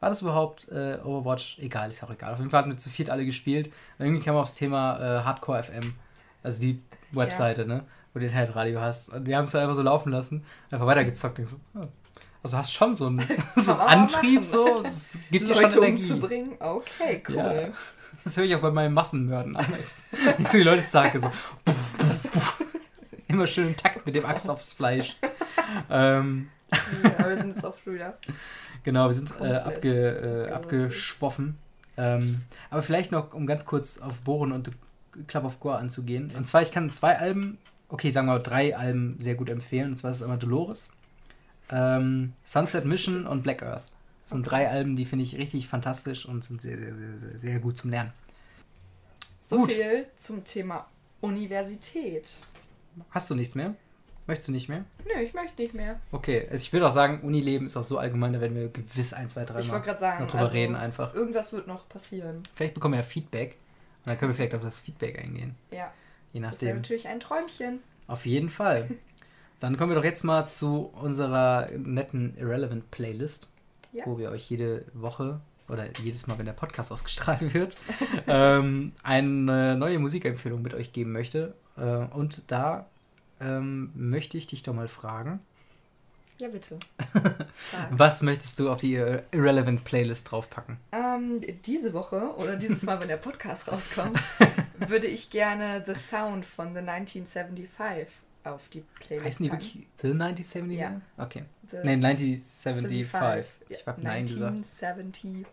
War das überhaupt äh, Overwatch? Egal, ist ja auch egal. Auf jeden Fall hatten wir zu viert alle gespielt. Und irgendwie kam wir aufs Thema äh, Hardcore FM. Also die Webseite, ne? Wo du Internetradio hast. Und wir haben es halt einfach so laufen lassen. Einfach weitergezockt. Denk so, ah. Also hast schon so einen, *laughs* *laughs* so einen Antrieb, so. Es gibt dir schon Leute Energie. umzubringen? Okay, cool. Ja. Das höre ich auch bei meinen Massenmörden an. Ich so die Leute sage so. Puff, puff, puff. Immer schön im Takt mit dem Axt aufs Fleisch. *laughs* Ähm, Ja, aber wir sind jetzt auf wieder. genau, wir sind äh, abge, äh, abgeschwoffen. Ähm, aber vielleicht noch, um ganz kurz auf Bohren und The Club of Gore anzugehen. Und zwar, ich kann zwei Alben, okay, sagen wir mal drei Alben sehr gut empfehlen. Und zwar ist es einmal Dolores, ähm, Sunset Mission und Black Earth. Das sind Okay. drei Alben, die finde ich richtig fantastisch und sind sehr, sehr, sehr, sehr, sehr gut zum Lernen. So Gut. viel zum Thema Universität. Hast du nichts mehr? Möchtest du nicht mehr? Nö, ich möchte nicht mehr. Okay, also ich würde auch sagen, Unileben ist auch so allgemein, da werden wir gewiss ein, zwei, drei ich Mal sagen, noch drüber also, reden einfach. irgendwas wird noch passieren. Vielleicht bekommen wir ja Feedback und dann können wir vielleicht auf das Feedback eingehen. Ja, Je das wäre nachdem. natürlich ein Träumchen. Auf jeden Fall. *laughs* Dann kommen wir doch jetzt mal zu unserer netten Irrelevant Playlist, Ja. wo wir euch jede Woche oder jedes Mal, wenn der Podcast ausgestrahlt *laughs* wird, ähm, eine neue Musikempfehlung mit euch geben möchte. Äh, und da ähm, möchte ich dich doch mal fragen, Ja, bitte. *laughs* Was möchtest du auf die Irre- Irrelevant Playlist draufpacken? ähm, diese Woche oder dieses Mal, wenn der Podcast rauskommt, *laughs* würde ich gerne The Sound von The 1975 auf die Playlist Heißen die packen. wirklich The 1970 Ja. Okay. The Nee, 1975. 75. Ich habe Nein gesagt. 1975.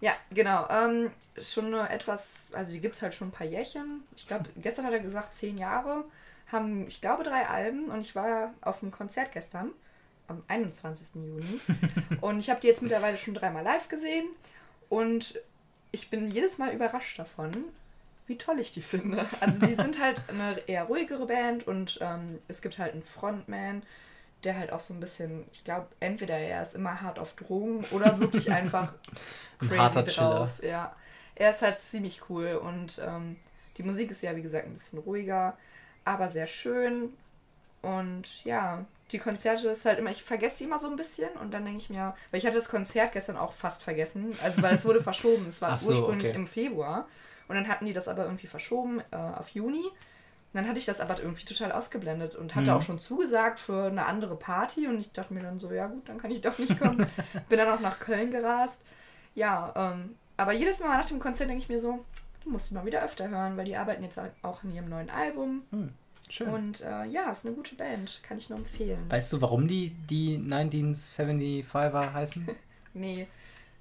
Ja, genau. Ähm, schon nur etwas, also die gibt es halt schon ein paar Jährchen. Ich glaube, gestern hat er gesagt, zehn Jahre. Haben, ich glaube, drei Alben und ich war auf einem Konzert gestern, am 21. Juni. *laughs* und ich habe die jetzt mittlerweile schon dreimal live gesehen und ich bin jedes Mal überrascht davon, wie toll ich die finde. Also die sind halt eine eher ruhigere Band und ähm, es gibt halt einen Frontman, der halt auch so ein bisschen, ich glaube, entweder er ist immer hart auf Drogen oder wirklich *laughs* einfach Ein crazy harter drauf. Ja. Er ist halt ziemlich cool und ähm, Die Musik ist ja, wie gesagt, ein bisschen ruhiger, aber sehr schön. Und ja, die Konzerte ist halt immer, ich vergesse sie immer so ein bisschen und dann denke ich mir, weil ich hatte das Konzert gestern auch fast vergessen, also weil es wurde *laughs* verschoben, es war so, ursprünglich okay. im Februar und dann hatten die das aber irgendwie verschoben äh, auf Juni. Und dann hatte ich das aber irgendwie total ausgeblendet und hatte mhm. auch schon zugesagt für eine andere Party und ich dachte mir dann so, ja gut, dann kann ich doch nicht kommen. *laughs* Bin dann auch nach Köln gerast. Ja, ähm, aber jedes Mal nach dem Konzert denke ich mir so, du musst sie mal wieder öfter hören, weil die arbeiten jetzt auch an ihrem neuen Album. Mhm. Schön. Und äh, ja, ist eine gute Band. Kann ich nur empfehlen. Weißt du, warum die die 1975er heißen? *laughs* nee.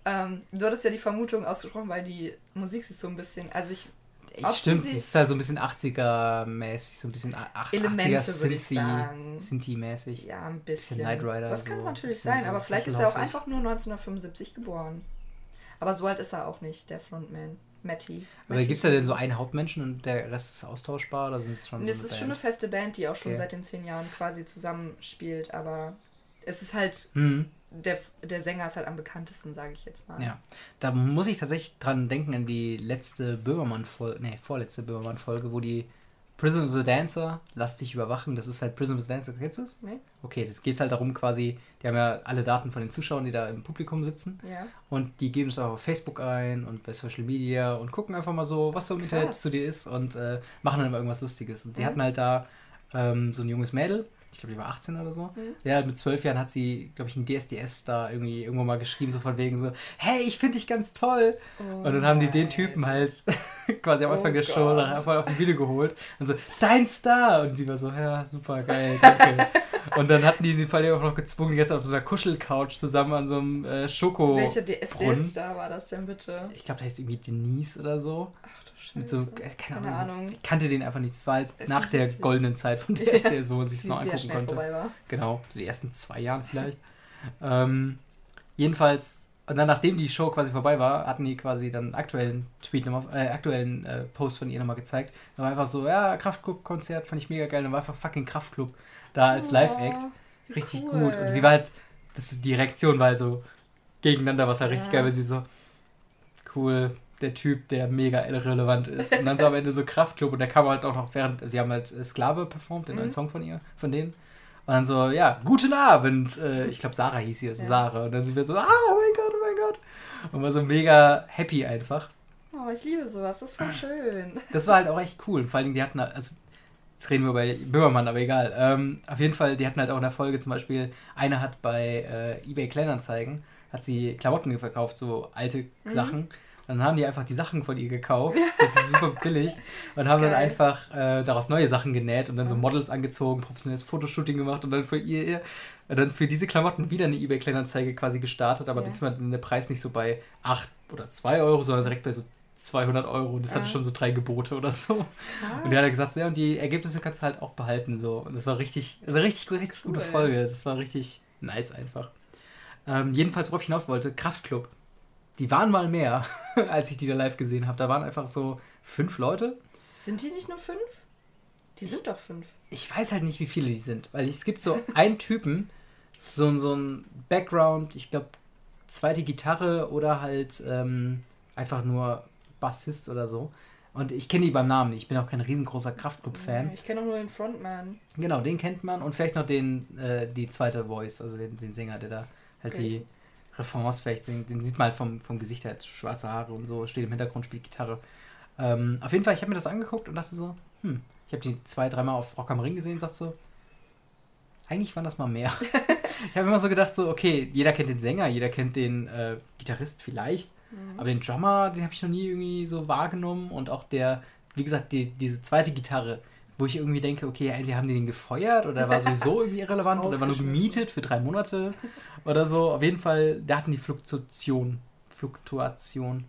Ähm, du hattest ja die Vermutung ausgesprochen, weil die Musik sich so ein bisschen. Also ich. ich stimmt, es ist halt so ein bisschen 80er-mäßig, so ein bisschen 80er Synthie, Synthie-mäßig. Ja, ein bisschen. bisschen Knight Rider. Das so. kann es natürlich sein, so aber vielleicht ist er auch einfach nur 1975 geboren. Aber so alt ist er auch nicht, der Frontman. Matty. Aber gibt es da denn so einen Hauptmenschen und der Rest ist austauschbar oder sind es schon? Es ist schon eine feste Band, die auch schon okay. seit den zehn Jahren quasi zusammenspielt, aber es ist halt. Mhm. Der, der Sänger ist halt am bekanntesten, sage ich jetzt mal. Ja, da muss ich tatsächlich dran denken an die letzte Böhmermann-Folge, nee, vorletzte Böhmermann-Folge, wo die Prison of the Dancer, lass dich überwachen, das ist halt Prison of the Dancer, kennst du es? Nee. Okay, das geht halt darum quasi, die haben ja alle Daten von den Zuschauern, die da im Publikum sitzen. Ja. Und die geben es auch auf Facebook ein und bei Social Media und gucken einfach mal so, was so im Krass. Internet zu dir ist und äh, machen dann immer irgendwas Lustiges. Und die mhm. hatten halt da ähm, so ein junges Mädel, ich glaube, die war 18 oder so. Mhm. Ja, mit 12 Jahren hat sie, glaube ich, ein DSDS da irgendwie irgendwo mal geschrieben, so von wegen so, hey, ich finde dich ganz toll. Oh und dann haben die den Typen halt *laughs* quasi am Anfang oh der. Show auf die Bühne geholt und so, dein Star! Und sie war so, ja, super, geil, danke. *laughs* und dann hatten die den Fall auch noch gezwungen, jetzt auf so einer Kuschelcouch zusammen an so einem äh, Schoko. Welcher DSDS-Star war das denn bitte? Ich glaube, der heißt irgendwie Denise oder so. Ach mit so, äh, keine, keine Ahnung, Ahnung. Ich kannte den einfach nicht. Es war halt nach der goldenen Zeit von *laughs* DSDS, wo man sich es noch angucken konnte. Genau, so die ersten zwei Jahren vielleicht. ähm, jedenfalls, und dann nachdem die Show quasi vorbei war, hatten die quasi dann aktuellen Tweet nochmal, äh, aktuellen äh, Post von ihr nochmal gezeigt. Da war einfach so, ja, Kraftclub-Konzert fand ich mega geil. Dann war einfach fucking Kraftclub da als oh, Live-Act. Richtig cool. gut. Und sie war halt, das, die Reaktion war halt so gegeneinander, was halt ja. richtig geil, weil sie so, cool, der Typ, der mega irrelevant ist. Und dann so am Ende so Kraftclub und der kam halt auch noch während, sie haben halt Sklave performt, den mhm. neuen Song von ihr, von denen. Und dann so, ja, guten Abend. Äh, ich glaube, Sarah hieß sie, also ja. Sarah. Und dann sind wir so, ah, oh mein Gott, oh mein Gott. Und war so mega happy einfach. Oh, ich liebe sowas, das ist voll schön. Das war halt auch echt cool. Vor allen Dingen, die hatten, also, jetzt reden wir bei Böhmermann, aber egal. Ähm, auf jeden Fall, die hatten halt auch in der Folge zum Beispiel, eine hat bei äh, eBay Kleinanzeigen, hat sie Klamotten verkauft, so alte mhm. Sachen. Dann haben die einfach die Sachen von ihr gekauft, super billig, und haben Geil. dann einfach äh, daraus neue Sachen genäht und dann so Models angezogen, professionelles Fotoshooting gemacht und dann für ihr, ihr dann für diese Klamotten wieder eine eBay-Kleinanzeige quasi gestartet, aber ja. diesmal der Preis nicht so bei 8 oder 2 Euro, sondern direkt bei so 200 Euro und das ja. hatte schon so drei Gebote oder so. Was? Und die hat gesagt, so, ja, und die Ergebnisse kannst du halt auch behalten, so. Und das war richtig, also richtig, richtig cool. gute Folge. Das war richtig nice einfach. Ähm, jedenfalls, worauf ich hinauf wollte, Kraftclub die waren mal mehr, *laughs* als ich die da live gesehen habe. Da waren einfach so fünf Leute. Sind die nicht nur fünf? Die sind ich, doch fünf. Ich weiß halt nicht, wie viele die sind, weil es gibt so einen *laughs* Typen, so, so ein Background, ich glaube, zweite Gitarre oder halt ähm, einfach nur Bassist oder so. Und ich kenne die beim Namen. Ich bin auch kein riesengroßer Kraftclub-Fan. Ich kenne auch nur den Frontman. Genau, den kennt man. Und vielleicht noch den, äh, die zweite Voice, also den, den Sänger, der da halt okay. die Refrains vielleicht singt. Den sieht man halt vom, vom Gesicht her, schwarze Haare und so, steht im Hintergrund, spielt Gitarre. Ähm, auf jeden Fall, ich habe mir das angeguckt und dachte so, hm, ich habe die zwei, dreimal auf Rock am Ring gesehen und sagte so, eigentlich waren das mal mehr. *laughs* ich habe immer so gedacht, so, okay, jeder kennt den Sänger, jeder kennt den äh, Gitarrist vielleicht, mhm. aber den Drummer, den habe ich noch nie irgendwie so wahrgenommen und auch der, wie gesagt, die, diese zweite Gitarre, wo ich irgendwie denke, okay, entweder haben die den gefeuert oder war sowieso *laughs* irgendwie irrelevant oder war nur gemietet für drei Monate oder so. Auf jeden Fall, da hatten die Fluktuation. Fluktuation.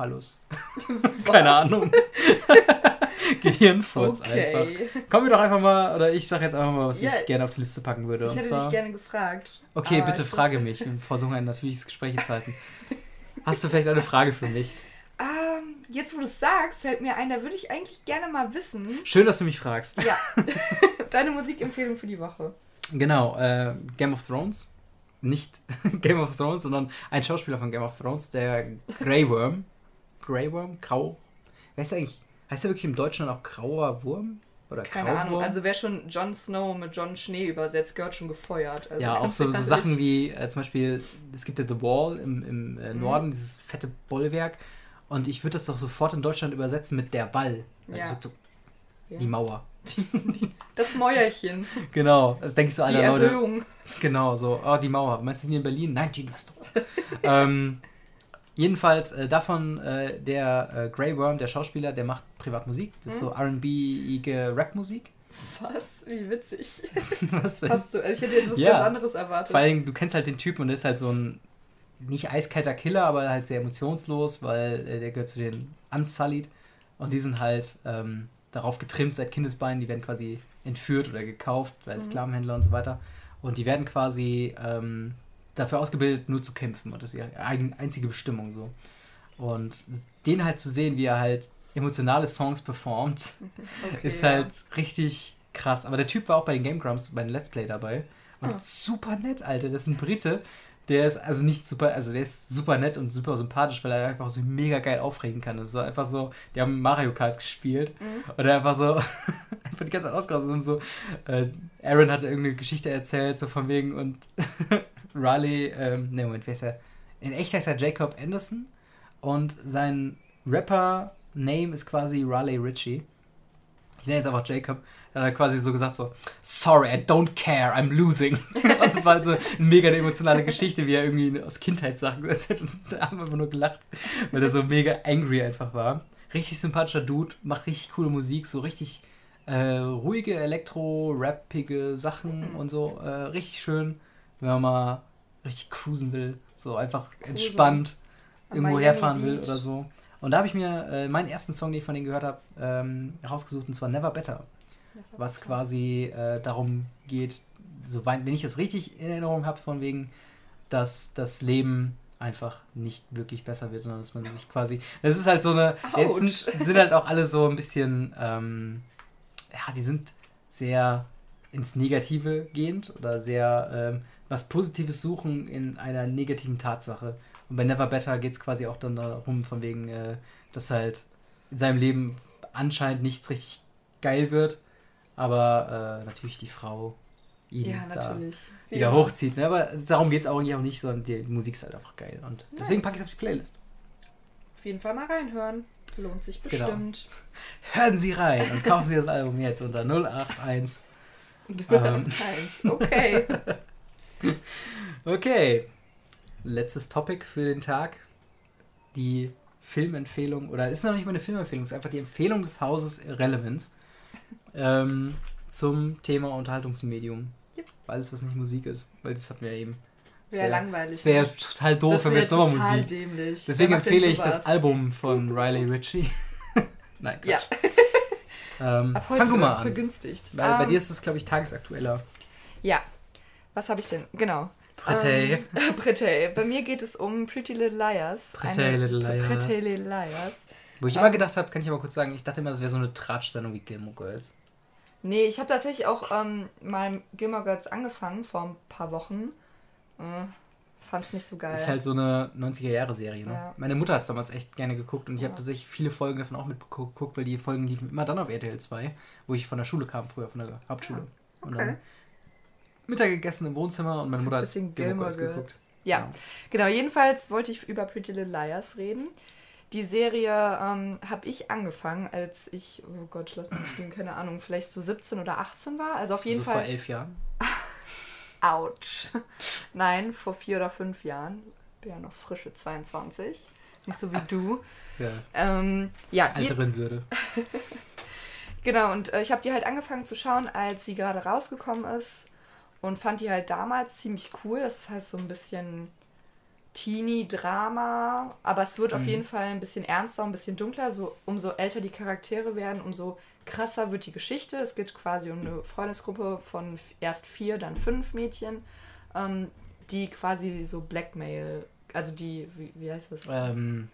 Phallus. *laughs* Keine Ahnung. *laughs* Gehirnfurz okay. einfach. Kommen wir doch einfach mal, oder ich sag jetzt einfach mal, was ja, ich gerne auf die Liste packen würde. Ich hätte zwar, dich gerne gefragt. Okay, bitte frage *laughs* mich. Wir versuchen ein natürliches Gespräch zu halten. Hast du vielleicht eine Frage für mich? Ähm, jetzt, wo du es sagst, fällt mir ein, da würde ich eigentlich gerne mal wissen. Schön, dass du mich fragst. Ja. Deine Musikempfehlung für die Woche. Genau, äh, Game of Thrones. Nicht *laughs* Game of Thrones, sondern ein Schauspieler von Game of Thrones, der Grey Worm. Grey Worm? Grau? Heißt der eigentlich, heißt der wirklich im Deutschen auch grauer Wurm? Oder Keine Grauwurm? Ahnung. Also wer schon Jon Snow mit Jon Schnee übersetzt, gehört schon gefeuert. Also ja, auch so, so. Sachen wie äh, zum Beispiel, es gibt ja The Wall im, im äh, Mhm. Norden, dieses fette Bollwerk. Und ich würde das doch sofort in Deutschland übersetzen mit der Ball. Also Ja. so, Ja. Die Mauer. *laughs* Das Mäuerchen. Genau, das denke ich so, Die Alter, Leute. Erhöhung. Genau, so, oh, die Mauer. Meinst du die in Berlin? Nein, die in Westdeutschland. *laughs* ähm, jedenfalls äh, davon, äh, der äh, Grey Worm, der Schauspieler, der macht privat Musik. Das ist so RB-ige Rap-Musik. Was? Wie witzig. *laughs* Was denn? So. Also ich hätte jetzt was Ja. ganz anderes erwartet. Vor allem, du kennst halt den Typen und der ist halt so ein nicht eiskalter Killer, aber halt sehr emotionslos, weil äh, der gehört zu den Unsullied und die sind halt ähm, darauf getrimmt seit Kindesbeinen, die werden quasi entführt oder gekauft, weil Mhm. Sklavenhändler und so weiter. Und die werden quasi ähm, dafür ausgebildet, nur zu kämpfen. Und das ist ihre einzige Bestimmung so. Und den halt zu sehen, wie er halt emotionale Songs performt, *laughs* Okay, *laughs* ist ja. halt richtig krass. Aber der Typ war auch bei den Game Grumps, bei den Let's Play dabei. Und Ah. super nett, Alter. Das ist ein Brite. Der ist also nicht super, also der ist super nett und super sympathisch, weil er einfach so mega geil aufregen kann. Das ist so einfach so, die haben Mario Kart gespielt Mhm. und er einfach so, *laughs* einfach die ganze Zeit ausgerastet und so. Äh, Aaron hat irgendeine Geschichte erzählt, so von wegen und *laughs* Riley, ähm, ne, Moment, wer ist er? In echt heißt er Jacob Anderson und sein Rapper-Name ist quasi Riley Ritchie. Ich nenne jetzt einfach Jacob. Da hat er quasi so gesagt so, sorry, I don't care, I'm losing. *laughs* und das war halt so eine mega emotionale Geschichte, wie er irgendwie aus Kindheitssachen erzählt *laughs* und da haben wir einfach nur gelacht, weil er so mega angry einfach war. Richtig sympathischer Dude, macht richtig coole Musik, so richtig äh, ruhige Elektro-Rappige Sachen und so. Äh, richtig schön, wenn man mal richtig cruisen will. So einfach entspannt irgendwo Miami herfahren will Beach. oder so. Und da habe ich mir äh, meinen ersten Song, den ich von denen gehört habe, ähm, rausgesucht, und zwar Never Better. Was quasi äh, darum geht, so wenn ich es richtig in Erinnerung habe, von wegen, dass das Leben einfach nicht wirklich besser wird, sondern dass man sich quasi. Das ist halt so eine. Es sind, sind halt auch alle so ein bisschen. Ähm, ja, die sind sehr ins Negative gehend oder sehr ähm, was Positives suchen in einer negativen Tatsache. Und bei Never Better geht es quasi auch dann darum, von wegen, äh, dass halt in seinem Leben anscheinend nichts richtig geil wird, aber äh, natürlich die Frau ihn Ja, da natürlich. wieder Ja. hochzieht. Ne? Aber darum geht es eigentlich auch nicht, sondern die Musik ist halt einfach geil. Und deswegen Nice. packe ich es auf die Playlist. Auf jeden Fall mal reinhören. Lohnt sich Genau. bestimmt. *laughs* Hören Sie rein und kaufen Sie das Album jetzt unter 081. *laughs* Ähm. Eins. Okay. *laughs* Okay. Letztes Topic für den Tag. Die Filmempfehlung, oder ist noch nicht mal eine Filmempfehlung, ist einfach die Empfehlung des Hauses Relevance ähm, zum Thema Unterhaltungsmedium. Yep. Alles, was nicht Musik ist, weil das hatten wir eben. Wäre wär- langweilig. Es wäre ne? total doof, Das wenn wir wär jetzt nochmal Musik. dämlich. Deswegen empfehle ich das Album von Riley Ritchie. *laughs* Nein, Ja, Quatsch. Ähm, ab heute fang du mal an. vergünstigt. Weil bei Ähm, dir ist es, glaube ich, tagesaktueller. Ja. Was habe ich denn? Genau. Pretty. Ähm, *laughs* Pretty. Bei mir geht es um Pretty Little Liars. Pretty Little Liars. Pretty Little Liars. Wo ich ähm, immer gedacht habe, kann ich aber kurz sagen, ich dachte immer, das wäre so eine Tratschsendung wie Gilmore Girls. Nee, ich habe tatsächlich auch ähm, mal Gilmore Girls angefangen vor ein paar Wochen. Äh, fand's nicht so geil. Ist halt so eine 90er-Jahre-Serie. Ne? Ja. Meine Mutter hat es damals echt gerne geguckt und ich Ja. habe tatsächlich viele Folgen davon auch mitgeguckt, weil die Folgen liefen immer dann auf RTL 2, wo ich von der Schule kam, früher von der Hauptschule. Und okay. dann Mittag gegessen im Wohnzimmer und meine Mutter hat Gilmore Girls. geguckt. Ja, genau. Jedenfalls wollte ich über Pretty Little Liars reden. Die Serie ähm, habe ich angefangen, als ich, oh Gott, lass mich lügen, keine Ahnung, vielleicht so 17 oder 18 war. Also auf jeden so vor Fall. elf Jahren. *laughs* Autsch. Nein, vor vier oder fünf Jahren. Bin ja noch frische 22. Nicht so wie du. *laughs* Ja. Ähm, ja, Alterin würde. *laughs* genau. Und äh, ich habe die halt angefangen zu schauen, als sie gerade rausgekommen ist. Und fand die halt damals ziemlich cool. Das heißt so ein bisschen Teenie-Drama. Aber es wird auf Mhm. jeden Fall ein bisschen ernster, ein bisschen dunkler. So, umso älter die Charaktere werden, umso krasser wird die Geschichte. Es geht quasi um eine Freundesgruppe von erst vier, dann fünf Mädchen, ähm, die quasi so Blackmail, also die, wie, wie heißt das? Ähm,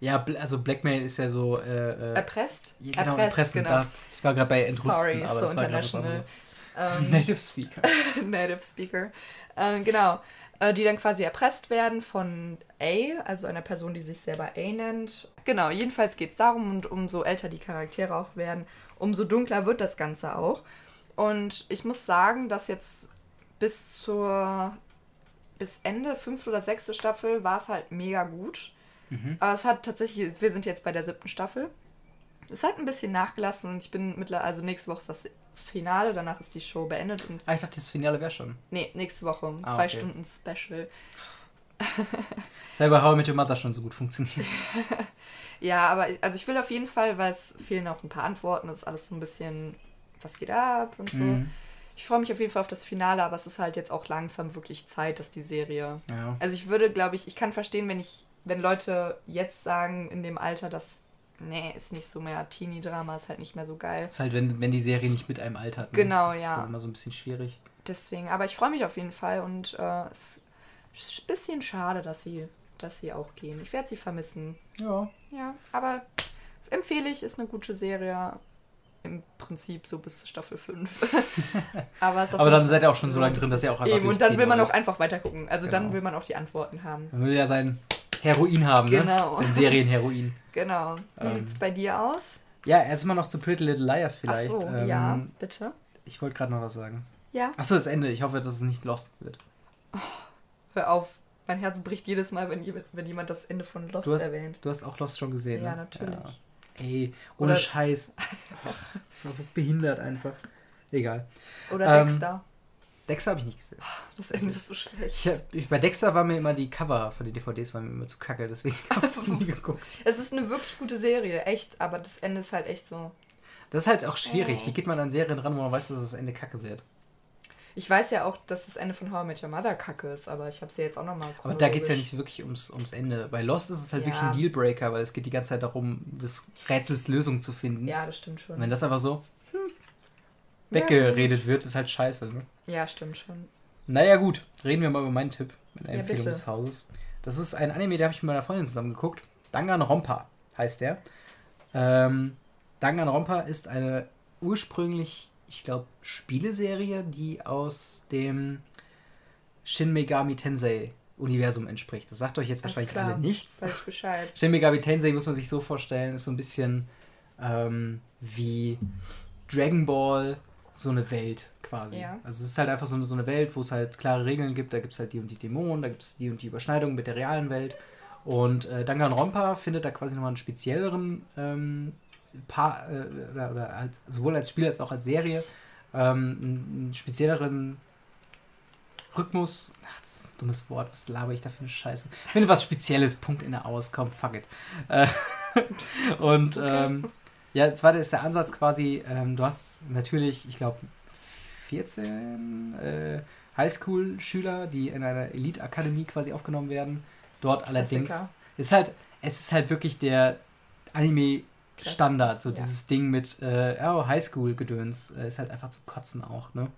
ja, also Blackmail ist ja so. Äh, äh, Erpresst? ja, genau, erpressen. Da, ich war gerade bei Entrüsten, Sorry, aber so das war was international. anderes. Ähm, *laughs* Native Speaker. *laughs* Native Speaker. Äh, genau. Äh, die dann quasi erpresst werden von A, also einer Person, die sich selber A nennt. Genau, jedenfalls geht es darum, und umso älter die Charaktere auch werden, umso dunkler wird das Ganze auch. Und ich muss sagen, dass jetzt bis zur bis Ende fünfte oder sechste Staffel war es halt mega gut. Mhm. Aber es hat tatsächlich, wir sind jetzt bei der siebten Staffel. Es hat ein bisschen nachgelassen und ich bin mittlerweile, also nächste Woche ist das Finale, danach ist die Show beendet und Ah, ich dachte, das Finale wäre schon. nee, nächste Woche Ah, zwei okay. Stunden Special. *laughs* Selber How I Met Your Mother schon so gut funktioniert. *laughs* Ja, aber also ich will auf jeden Fall, weil es fehlen auch ein paar Antworten, es ist alles so ein bisschen, was geht ab und so. Mhm. Ich freue mich auf jeden Fall auf das Finale, aber es ist halt jetzt auch langsam wirklich Zeit, dass die Serie. Ja. Also ich würde, glaube ich, ich kann verstehen, wenn ich, wenn Leute jetzt sagen in dem Alter, dass nee, ist nicht so mehr Teenie-Drama, ist halt nicht mehr so geil. Ist halt, wenn, wenn die Serie nicht mit einem altert. Ne? Genau, das ja. ist dann immer so ein bisschen schwierig. Deswegen, aber ich freue mich auf jeden Fall und äh, es ist ein bisschen schade, dass sie, dass sie auch gehen. Ich werde sie vermissen. Ja. Ja, aber empfehle ich, ist eine gute Serie. Im Prinzip so bis Staffel 5. *laughs* aber Aber dann seid ihr auch schon so lange drin, dass ihr auch einfach Eben, und dann will man auch einfach weiter gucken. Also dann Genau. will man auch die Antworten haben. Man will ja sein Heroin haben, Genau. ne? Sein Serienheroin. *laughs* Genau. Wie Ähm. sieht's bei dir aus? Ja, erstmal noch zu Pretty Little Liars vielleicht. Ach so, Ähm, ja, bitte. Ich wollte gerade noch was sagen. Ja, Achso, das Ende. Ich hoffe, dass es nicht lost wird. hör auf. Mein Herz bricht jedes Mal, wenn, jemand- wenn jemand das Ende von Lost Du hast- erwähnt. Du hast auch Lost schon gesehen, Ja, ne? natürlich. Ja. Ey, ohne Oder- Scheiß. Ach, *laughs* Das war so behindert einfach. Egal. Oder Ähm, Dexter. Dexter habe ich nicht gesehen. Das Ende ist so schlecht. Ich, hab- ich, bei Dexter war mir immer die Cover von den DVDs waren mir immer zu kacke, deswegen habe ich die nie *laughs* geguckt. Es ist eine wirklich gute Serie, echt, aber das Ende ist halt echt so. Das ist halt auch schwierig. Oh. Wie geht man an Serien ran, wo man weiß, dass das Ende kacke wird? Ich weiß ja auch, dass das Ende von How I Met Your Mother kacke ist, aber ich habe sie jetzt auch nochmal Aber da geht es ja nicht wirklich ums, ums Ende. Bei Lost ist es halt Ja. wirklich ein Dealbreaker, weil es geht die ganze Zeit darum, des Rätsels Lösung zu finden. Ja, das stimmt Und schon. wenn das einfach so hm, Ja, weggeredet wird, ist halt scheiße. Ne? Ja, stimmt schon. Naja, gut. Reden wir mal über meinen Tipp mit der Ja, Empfehlung bitte. des Hauses. Das ist ein Anime, der habe ich mit meiner Freundin zusammen geguckt. Danganronpa heißt der. Ähm, Danganronpa ist eine ursprünglich, ich glaube, Spieleserie, die aus dem Shin Megami Tensei Universum entspricht. Das sagt euch jetzt Alles wahrscheinlich klar. alle nichts. Weiß Bescheid. *laughs* Shin Megami Tensei muss man sich so vorstellen, ist so ein bisschen ähm, wie Dragon Ball, so eine Welt quasi. Ja. Also es ist halt einfach so eine, so eine Welt, wo es halt klare Regeln gibt. Da gibt es halt die und die Dämonen, da gibt es die und die Überschneidungen mit der realen Welt. Und äh, Danganronpa findet da quasi nochmal einen spezielleren ähm, Paar, äh, oder, oder als, sowohl als Spiel als auch als Serie ähm, einen, spezielleren Rhythmus. Ach, das ist ein dummes Wort. Was laber ich da für eine Scheiße? Ich finde was Spezielles. Punkt in der Aus. Komm, fuck it. Äh, *laughs* und ähm, ja, zweite ist der Ansatz quasi, ähm, du hast natürlich, ich glaube, 14 äh, Highschool-Schüler, die in einer Elite-Akademie quasi aufgenommen werden. Dort allerdings Klassiker. ist halt, es ist halt wirklich der Anime-Standard, so Ja. dieses Ding mit äh, oh, Highschool-Gedöns, äh, ist halt einfach zum Kotzen auch, ne?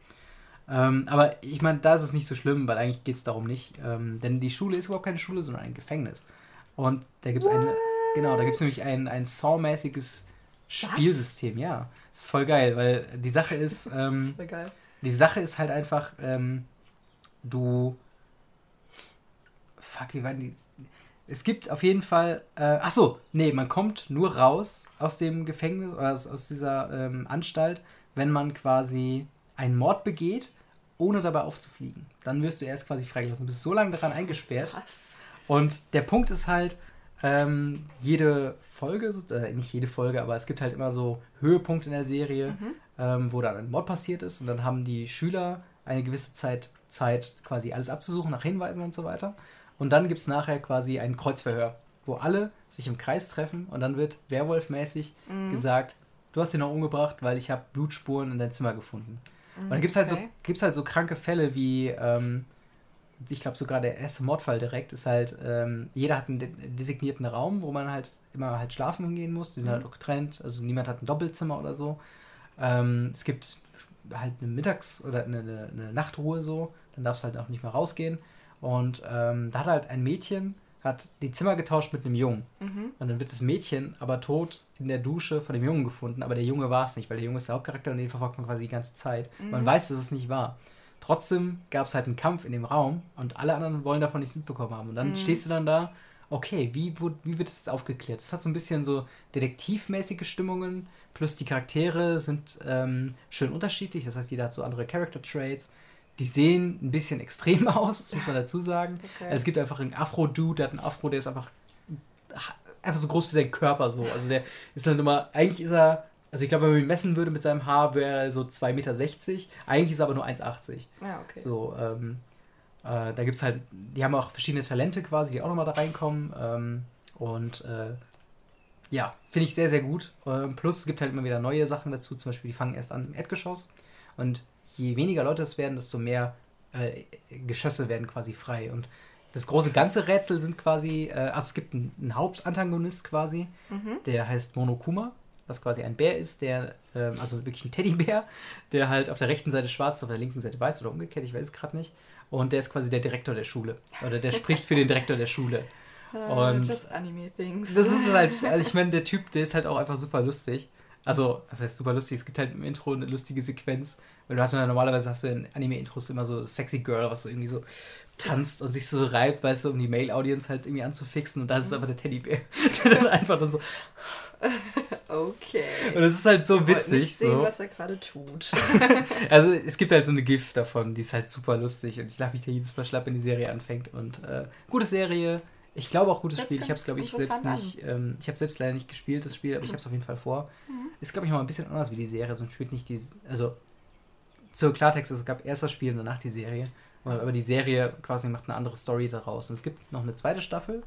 Ähm, aber ich meine, da ist es nicht so schlimm, weil eigentlich geht es darum nicht. Ähm, denn die Schule ist überhaupt keine Schule, sondern ein Gefängnis. Und da gibt es eine, genau, da gibt es nämlich ein, ein Saw-mäßiges Spielsystem, ja. Ist voll geil, weil die Sache ist, *laughs* ähm, ist voll geil. die Sache ist halt einfach, ähm, du. Fuck, wie waren die? Es gibt auf jeden Fall. Äh, ach so, nee, man kommt nur raus aus dem Gefängnis oder aus, aus dieser ähm, Anstalt, wenn man quasi einen Mord begeht, ohne dabei aufzufliegen. Dann wirst du erst quasi freigelassen. Du bist so lange daran eingesperrt. Was? Und der Punkt ist halt, ähm, jede Folge, so- äh, nicht jede Folge, aber es gibt halt immer so Höhepunkte in der Serie, Mhm. ähm, wo dann ein Mord passiert ist und dann haben die Schüler eine gewisse Zeit, Zeit quasi alles abzusuchen, nach Hinweisen und so weiter. Und dann gibt es nachher quasi ein Kreuzverhör, wo alle sich im Kreis treffen und dann wird Werwolf-mäßig Mhm. gesagt, du hast ihn noch umgebracht, weil ich habe Blutspuren in dein Zimmer gefunden. Und dann gibt es halt, so, Okay. gibt's halt so kranke Fälle wie, ähm, ich glaube sogar der erste Mordfall direkt ist halt, ähm, jeder hat einen de designierten Raum, wo man halt immer halt schlafen hingehen muss. Die sind Mhm. halt auch getrennt, also niemand hat ein Doppelzimmer oder so. Ähm, es gibt halt eine Mittags- oder eine, eine, eine Nachtruhe so, dann darfst du halt auch nicht mehr rausgehen. Und ähm, da hat halt ein Mädchen hat die Zimmer getauscht mit einem Jungen. Mhm. Und dann wird das Mädchen aber tot in der Dusche von dem Jungen gefunden, aber der Junge war es nicht, weil der Junge ist der Hauptcharakter und den verfolgt man quasi die ganze Zeit. Man Mhm. weiß, dass es nicht war. Trotzdem gab es halt einen Kampf in dem Raum und alle anderen wollen davon nichts mitbekommen haben. Und dann Mhm. stehst du dann da, okay, wie, wo, wie wird das jetzt aufgeklärt? Das hat so ein bisschen so detektivmäßige Stimmungen, plus die Charaktere sind ähm, schön unterschiedlich, das heißt, jeder hat so andere Character-Traits. Die sehen ein bisschen extrem *laughs* aus, das muss man dazu sagen. Okay. Es gibt einfach einen Afro-Dude, der hat einen Afro, der ist einfach, einfach so groß wie sein Körper so. Also der ist dann immer, eigentlich ist er, also ich glaube, wenn man ihn messen würde mit seinem Haar, wäre er so 2,60 Meter. Eigentlich ist er aber nur 1,80. ja, okay. So, ähm, äh, da gibt es halt, die haben auch verschiedene Talente quasi, die auch nochmal da reinkommen. Ähm, und äh, ja, finde ich sehr, sehr gut. Ähm, plus es gibt halt immer wieder neue Sachen dazu, zum Beispiel, die fangen erst an im Erdgeschoss. Und je weniger Leute es werden, desto mehr äh, Geschosse werden quasi frei. Und das große ganze Rätsel sind quasi, äh, also es gibt einen, einen Hauptantagonist quasi, Mhm. der heißt Monokuma, was quasi ein Bär ist, der, ähm, also wirklich ein Teddybär, der halt auf der rechten Seite schwarz, ist, auf der linken Seite weiß oder umgekehrt, ich weiß es gerade nicht. Und der ist quasi der Direktor der Schule. Oder der spricht für den Direktor der Schule. Uh, *laughs* Und- just anime things. Das ist halt, *laughs* also ich meine, der Typ, der ist halt auch einfach super lustig. Also, das heißt super lustig, es gibt halt im Intro eine lustige Sequenz, weil du hast ja normalerweise hast du in Anime-Intros immer so Sexy Girl, was so irgendwie so tanzt und sich so reibt, weißt du, um die Male-Audience halt irgendwie anzufixen und das ist einfach der Teddybär, *laughs* der dann einfach dann so, *laughs* okay. und es ist halt so witzig, Nicht sehen, so. was er gerade tut. *laughs* Also es gibt halt so eine GIF davon, die ist halt super lustig und ich lache mich da jedes Mal schlapp, wenn die Serie anfängt und äh, gute Serie. Ich glaube auch gutes Hört Spiel. Ich habe es glaube ich selbst interessant nicht. Ähm, ich habe selbst leider nicht gespielt das Spiel, aber ich habe es auf jeden Fall vor. Mhm. Ist glaube ich mal ein bisschen anders wie die Serie. So spielt nicht die. Also zur Klartext, es gab erst das Spiel und danach die Serie. Aber die Serie quasi macht eine andere Story daraus. Und es gibt noch eine zweite Staffel,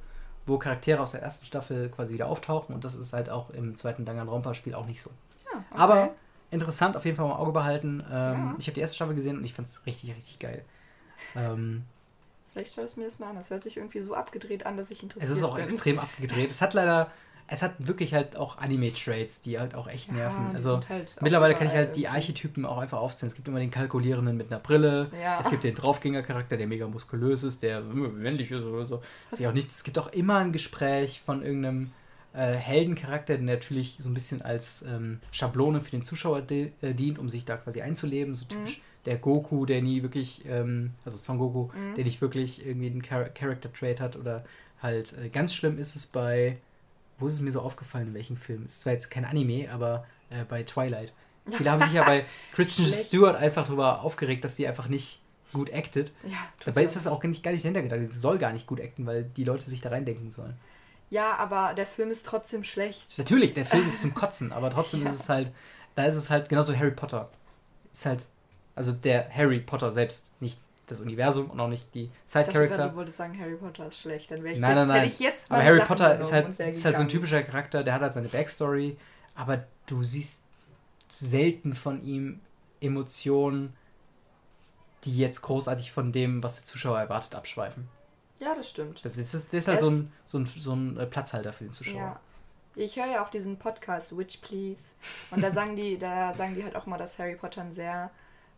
wo Charaktere aus der ersten Staffel quasi wieder auftauchen und das ist halt auch im zweiten Danganronpa-Spiel auch nicht so. Ja, okay. Aber interessant, auf jeden Fall mal im Auge behalten. Ähm, Ja. Ich habe die erste Staffel gesehen und ich fand es richtig, richtig geil. Ähm, Vielleicht schaue ich es mir das mal an. Das hört sich irgendwie so abgedreht an, dass ich interessiert es ist auch bin. extrem abgedreht. Es hat leider, es hat wirklich halt auch Anime-Traits, die halt auch echt Ja, nerven. die Also halt mittlerweile kann ich halt die irgendwie. Archetypen auch einfach aufzählen. Es gibt immer den Kalkulierenden mit einer Brille. Ja. Es gibt den Draufgänger-Charakter, der mega muskulös ist, der männlich ist oder so. Das ist auch nichts. Es gibt auch immer ein Gespräch von irgendeinem äh, Heldencharakter, der natürlich so ein bisschen als ähm, Schablone für den Zuschauer di äh, dient, um sich da quasi einzuleben. So typisch der Goku, der nie wirklich, ähm, also Son Goku, Mhm. der nicht wirklich irgendwie einen Char Character-Trait hat oder halt äh, ganz schlimm ist es bei, wo ist es mir so aufgefallen, in welchem Film? Es ist zwar jetzt kein Anime, aber äh, bei Twilight. *laughs* Viele haben sich ja bei Christian. Stewart einfach darüber aufgeregt, dass die einfach nicht gut acted. Ja, Dabei ist das auch nicht, gar nicht dahinter gedacht. Sie soll gar nicht gut acten, weil die Leute sich da reindenken sollen. Ja, aber der Film ist trotzdem schlecht. Natürlich, der Film ist zum *laughs* Kotzen, aber trotzdem Ja. ist es halt, da ist es halt genauso Harry Potter. Ist halt, also der Harry Potter selbst, nicht das Universum und auch nicht die Side-Character. du wolltest sagen, Harry Potter ist schlecht. Dann wäre ich, Nein, jetzt, nein, nein. ich jetzt Aber Harry Sachen Potter ist halt, ist halt so ein typischer Charakter, der hat halt seine Backstory, aber du siehst selten von ihm Emotionen, die jetzt großartig von dem, was der Zuschauer erwartet, abschweifen. Ja, das stimmt. Das ist, das ist halt Es- so ein, so, ein, so ein äh, Platzhalter für den Zuschauer. Ja. Ich höre ja auch diesen Podcast Witch Please und da *laughs* sagen die, da sagen die halt auch mal, dass Harry Potter ein sehr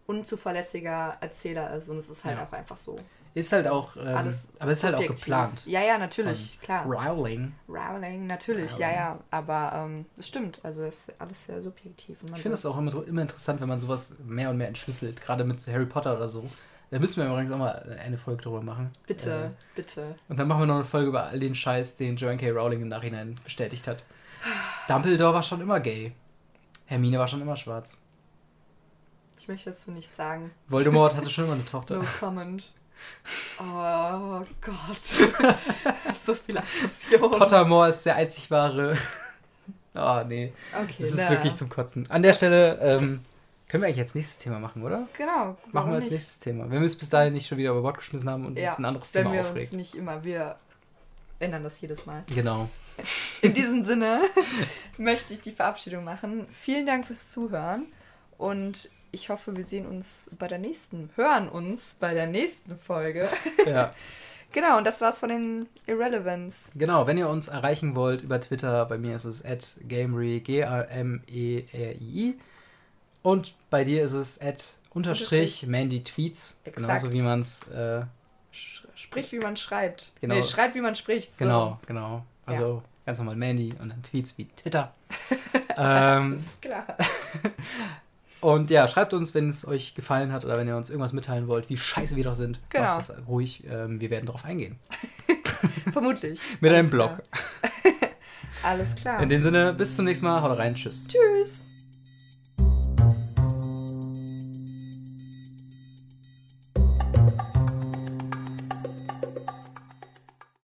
unzuverlässiger Erzähler ist und es ist halt Ja. auch einfach so. Ist halt auch, ist ähm, alles aber es ist halt auch subjektiv. geplant. Ja, ja, natürlich, klar. Rowling. Rowling, natürlich, Rowling. ja, ja. Aber ähm, es stimmt, also es ist alles sehr subjektiv. Ich finde es auch immer, immer interessant, wenn man sowas mehr und mehr entschlüsselt, gerade mit Harry Potter oder so. Da müssen wir übrigens auch mal eine Folge drüber machen. Bitte, Äh, bitte. und dann machen wir noch eine Folge über all den Scheiß, den Joanne K. Rowling im Nachhinein bestätigt hat. Dumbledore war schon immer gay. Hermine war schon immer schwarz. Ich möchte dazu nichts sagen. Voldemort hatte schon immer eine Tochter. No comment. Oh Gott. *laughs* so viel Aggression. Pottermore ist der einzig wahre. Oh, nee. Okay, Das ist na. wirklich zum Kotzen. An der Stelle ähm, können wir eigentlich jetzt nächstes Thema machen, oder? Genau, Machen wir als nicht? nächstes Thema. Wenn wir es bis dahin nicht schon wieder über Bord geschmissen haben und Ja, uns ein anderes Wenn Thema wir aufregt. uns nicht immer, wir ändern das jedes Mal. Genau. In diesem Sinne *laughs* möchte ich die Verabschiedung machen. Vielen Dank fürs Zuhören und ich hoffe, wir sehen uns bei der nächsten, hören uns bei der nächsten Folge. *laughs* Ja. *laughs* Genau, und das war's von den Irrelevance. Genau, wenn ihr uns erreichen wollt über Twitter, bei mir ist es at gamery, G-A-M-E-R-I-I. Und bei dir ist es at unterstrich Mandy Tweets. Exakt. Genauso wie man es äh, spricht, wie man schreibt. Genau. Nee, schreibt, wie man spricht. So. Genau, genau. Also ganz normal Mandy und dann Tweets wie Twitter. *laughs* ähm, Ist klar. Und ja, schreibt uns, wenn es euch gefallen hat oder wenn ihr uns irgendwas mitteilen wollt, wie scheiße wir doch sind. Genau. Macht das ruhig. Ähm, wir werden darauf eingehen. *laughs* Vermutlich. Mit einem Alles Blog. klar. *laughs* Alles klar. In dem Sinne, bis zum nächsten Mal. Haut rein. Tschüss. Tschüss.